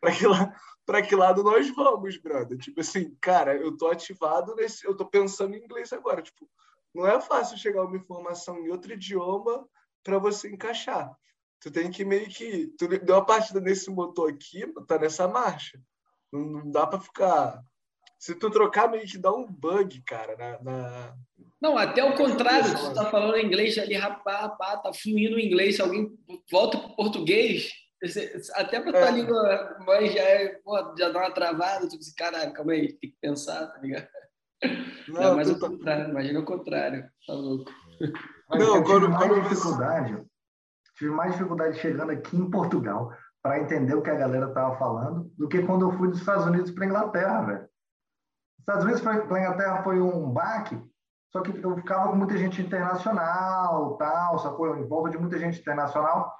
Pra que, lá, pra que lado nós vamos, brother? Tipo assim, cara, eu tô ativado nesse. Eu tô pensando em inglês agora. Tipo, não é fácil chegar uma informação em outro idioma para você encaixar. Tu tem que meio que. Tu deu uma partida nesse motor aqui, tá nessa marcha. Não dá para ficar se tu trocar, meio que dá um bug, cara, na... na... Não, até o contrário, se tu tá falando inglês ali, rapá, rapá, tá fluindo o inglês, se alguém volta pro português, até pra tua é. língua mãe já, é, pô, já dá uma travada, tu diz, caralho, calma aí, tem que pensar, tá ligado? Não, Não mas o tá... contrário, imagina o contrário, tá louco. Não, eu tive mais dificuldade, tive mais dificuldade chegando aqui em Portugal para entender o que a galera tava falando do que quando eu fui dos Estados Unidos para Inglaterra, velho. Estados Unidos para a Inglaterra foi um baque, só que eu ficava com muita gente internacional, tal, sacou? Em volta de muita gente internacional.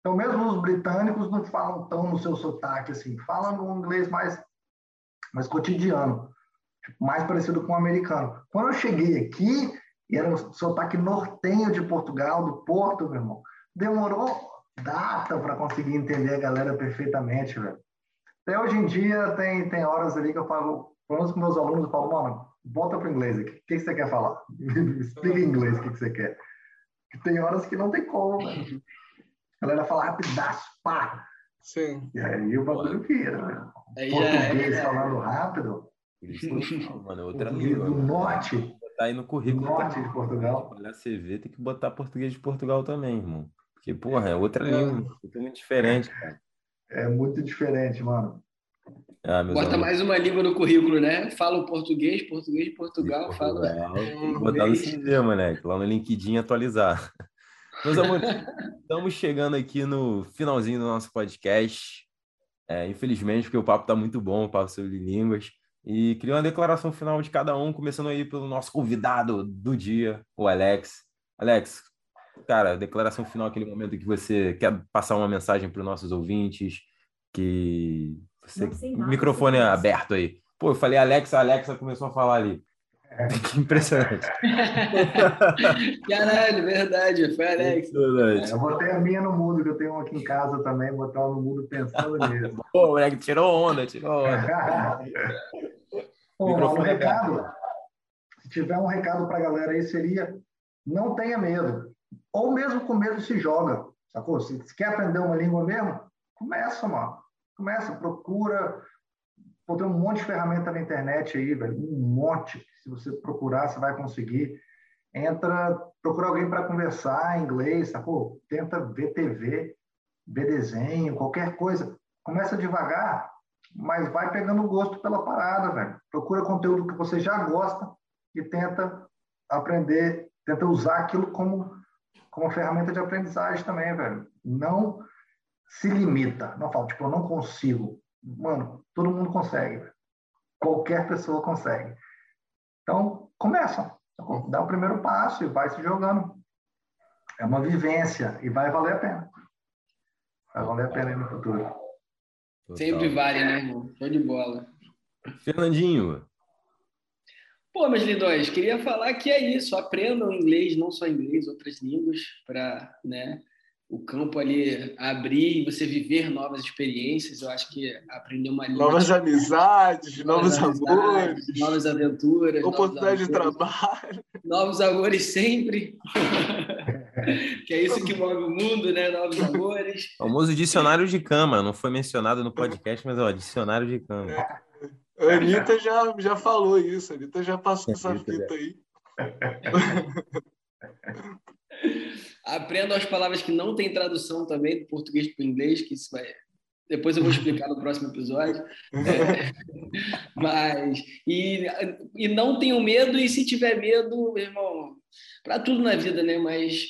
Então, mesmo os britânicos não falam tão no seu sotaque assim, falam um inglês mais, mais cotidiano, tipo, mais parecido com o americano. Quando eu cheguei aqui, e era o sotaque nortenho de Portugal, do Porto, meu irmão, demorou data para conseguir entender a galera perfeitamente, velho. Até hoje em dia tem, tem horas ali que eu falo, pelo menos com meus alunos, eu falo, mano, volta para o inglês aqui. O que você quer falar? Explica em inglês o que você quer. Porque tem horas que não tem como, velho. A galera fala rapidaço, pá. Sim. E aí o bagulho vira, né? Português é, falando rápido. mano, outra língua. Do norte. Tá aí no currículo. Do norte de Portugal. Olhar CV, tem que botar português de Portugal também, irmão. Porque, porra, é outra é. língua. É muito diferente, cara. É muito diferente, mano. Ah, Bota amigos. mais uma língua no currículo, né? Fala o português, português de Portugal, fala. Que botar no CV, moleque, lá no LinkedIn atualizar. Meus amores, estamos chegando aqui no finalzinho do nosso podcast. É, infelizmente, porque o papo está muito bom, o papo sobre línguas. E queria uma declaração final de cada um, começando aí pelo nosso convidado do dia, o Alex. Alex, cara, declaração final, aquele momento que você quer passar uma mensagem para os nossos ouvintes, que você, o microfone é aberto aí. Pô, eu falei Alexa, a Alexa começou a falar ali. É. Que impressionante. Caralho, verdade, foi a Alexa. Eu botei a minha no mudo, que eu tenho aqui em casa também, botar no mudo pensando nisso. Pô, moleque, tirou onda, tirou onda. Pô, um recado, se tiver um recado para a galera aí, seria não tenha medo. Ou mesmo com medo se joga, sacou? Se, se quer aprender uma língua mesmo, começa, mano. Começa, procura. Pô, tem um monte de ferramenta na internet aí, velho. Um monte. Se você procurar, você vai conseguir. entra, procura alguém para conversar em inglês, sacou? Tenta ver TV, ver desenho, qualquer coisa. Começa devagar, mas vai pegando gosto pela parada, velho. Procura conteúdo que você já gosta e tenta aprender, tenta usar aquilo como, como ferramenta de aprendizagem também, velho. Não se limita, não fala, tipo, eu não consigo. Mano, todo mundo consegue, velho. Qualquer pessoa consegue. Então, começa. Dá o primeiro passo e vai se jogando. É uma vivência e vai valer a pena. Vai valer a pena no futuro. Total. Sempre vale, né, irmão? Show de bola. Fernandinho. Pô, meus lindões, queria falar que é isso. Aprendam inglês, não só inglês, outras línguas, para né, o campo ali abrir e você viver novas experiências. Eu acho que aprender uma língua. Novas amizades, novos, novos amores. Novas aventuras. Oportunidade de trabalho. Novos amores sempre. que é isso que move o mundo, né? Novos amores. O famoso dicionário de cama. Não foi mencionado no podcast, mas ó, dicionário de cama. A Anitta já, já falou isso. A Anitta já passou essa fita aí. Aprendam as palavras que não têm tradução também do português para o inglês, que isso vai. Depois eu vou explicar no próximo episódio. É, mas e, e não tenham medo e se tiver medo, irmão, para tudo na vida, né? Mas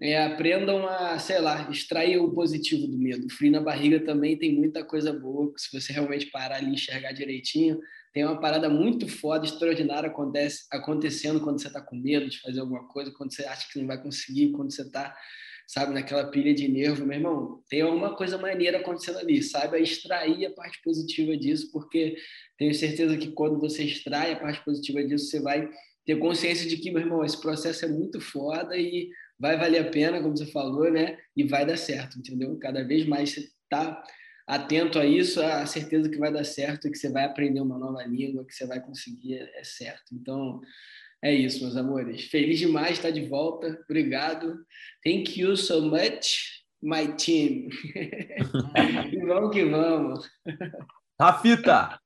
é, aprendam a, sei lá, extrair o positivo do medo. O frio na barriga também tem muita coisa boa, se você realmente parar ali e enxergar direitinho, tem uma parada muito foda, extraordinária acontece, acontecendo quando você está com medo de fazer alguma coisa, quando você acha que não vai conseguir, quando você está, sabe, naquela pilha de nervo. Meu irmão, tem alguma coisa maneira acontecendo ali. Saiba extrair a parte positiva disso, porque tenho certeza que quando você extrai a parte positiva disso, você vai ter consciência de que, meu irmão, esse processo é muito foda e vai valer a pena, como você falou, né? E vai dar certo, entendeu? Cada vez mais você está atento a isso, a certeza que vai dar certo, que você vai aprender uma nova língua, que você vai conseguir, é, é certo. Então, é isso, meus amores. Feliz demais de estar de volta. Obrigado. Thank you so much, my team. e vamos que vamos. Rafita!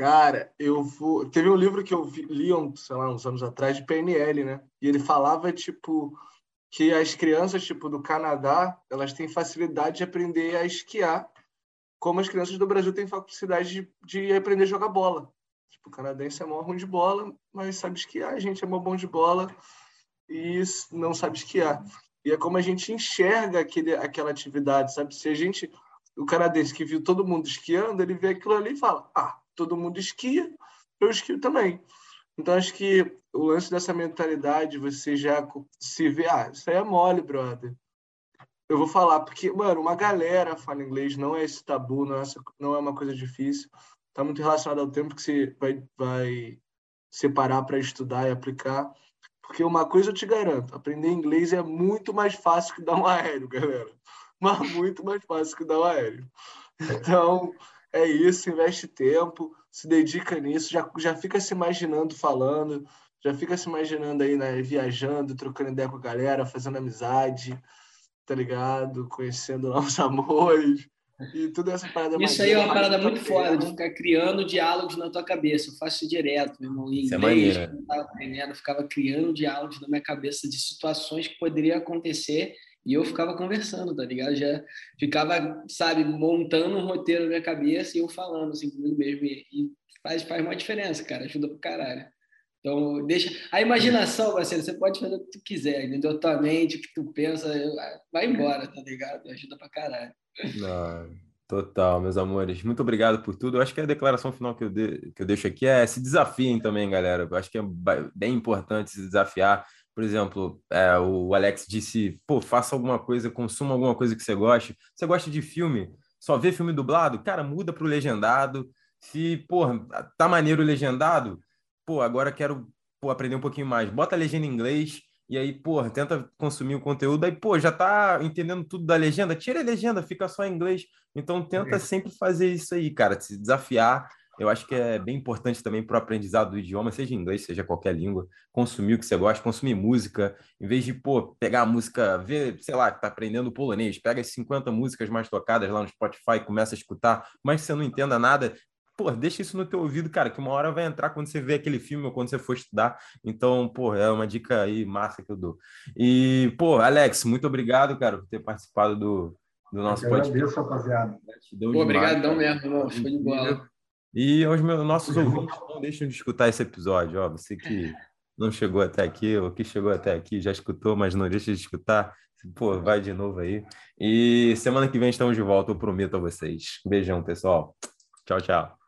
Cara, eu vou. Teve um livro que eu li, sei lá, uns anos atrás, de PNL, né? E ele falava, tipo, que as crianças tipo do Canadá elas têm facilidade de aprender a esquiar, como as crianças do Brasil têm facilidade de, de aprender a jogar bola. Tipo, o canadense é mó ruim de bola, mas sabe esquiar. A gente é mó bom de bola e não sabe esquiar. E é como a gente enxerga aquele, aquela atividade, sabe? Se a gente, o canadense que viu todo mundo esquiando, ele vê aquilo ali e fala: ah, todo mundo esquia, eu esquio também. Então, acho que o lance dessa mentalidade, você já se vê, ah, isso aí é mole, brother. Eu vou falar, porque, mano, uma galera fala inglês, não é esse tabu, não é, não é uma coisa difícil. Tá muito relacionado ao tempo que você vai, vai separar para estudar e aplicar. Porque uma coisa eu te garanto, aprender inglês é muito mais fácil que dar um aéreo, galera. Mas muito mais fácil que dar um aéreo. Então, é isso, investe tempo, se dedica nisso, já, já fica se imaginando falando, já fica se imaginando aí, né, viajando, trocando ideia com a galera, fazendo amizade, tá ligado? Conhecendo novos amores. E tudo essa parada Isso aí é uma parada muito foda, de ficar criando diálogos na tua cabeça. Eu faço isso direto, meu irmão. Em isso inglês, é quando eu estava aprendendo, eu ficava criando diálogos na minha cabeça de situações que poderiam acontecer e eu ficava conversando, tá ligado? Já ficava, sabe, montando um roteiro na minha cabeça e eu falando assim comigo mesmo. E, e faz, faz uma diferença, cara. Ajuda pro caralho. Então, deixa. A imaginação, parceiro, você pode fazer o que tu quiser, entendeu? Tua mente, o que tu pensa, vai embora, tá ligado? Ajuda pra caralho. Não, total, meus amores. Muito obrigado por tudo. Eu acho que a declaração final que eu, de, que eu deixo aqui é se desafiem também, galera. Eu acho que é bem importante se desafiar por exemplo, é, o Alex disse, pô, faça alguma coisa, consuma alguma coisa que você goste. Você gosta de filme? Só vê filme dublado? Cara, muda para o legendado. Se, pô, tá maneiro o legendado, pô, agora quero pô, aprender um pouquinho mais. Bota a legenda em inglês e aí, pô, tenta consumir o conteúdo. Aí, pô, já tá entendendo tudo da legenda? Tira a legenda, fica só em inglês. Então, tenta é. sempre fazer isso aí, cara, se desafiar eu acho que é bem importante também para o aprendizado do idioma, seja inglês, seja qualquer língua, consumir o que você gosta, consumir música, em vez de, pô, pegar a música, ver, sei lá, que tá aprendendo polonês, pega as 50 músicas mais tocadas lá no Spotify, começa a escutar, mas você não entenda nada, pô, deixa isso no teu ouvido, cara, que uma hora vai entrar quando você vê aquele filme ou quando você for estudar. Então, pô, é uma dica aí massa que eu dou. E, pô, Alex, muito obrigado, cara, por ter participado do, do nosso eu podcast. Agradeço, rapaziada. Pô, obrigadão mesmo, irmão. Show de bola. E aos meus nossos ouvintes, não deixem de escutar esse episódio, ó. Você que não chegou até aqui, ou que chegou até aqui, já escutou, mas não deixa de escutar. Pô, vai de novo aí. E semana que vem estamos de volta, eu prometo a vocês. Beijão, pessoal. Tchau, tchau.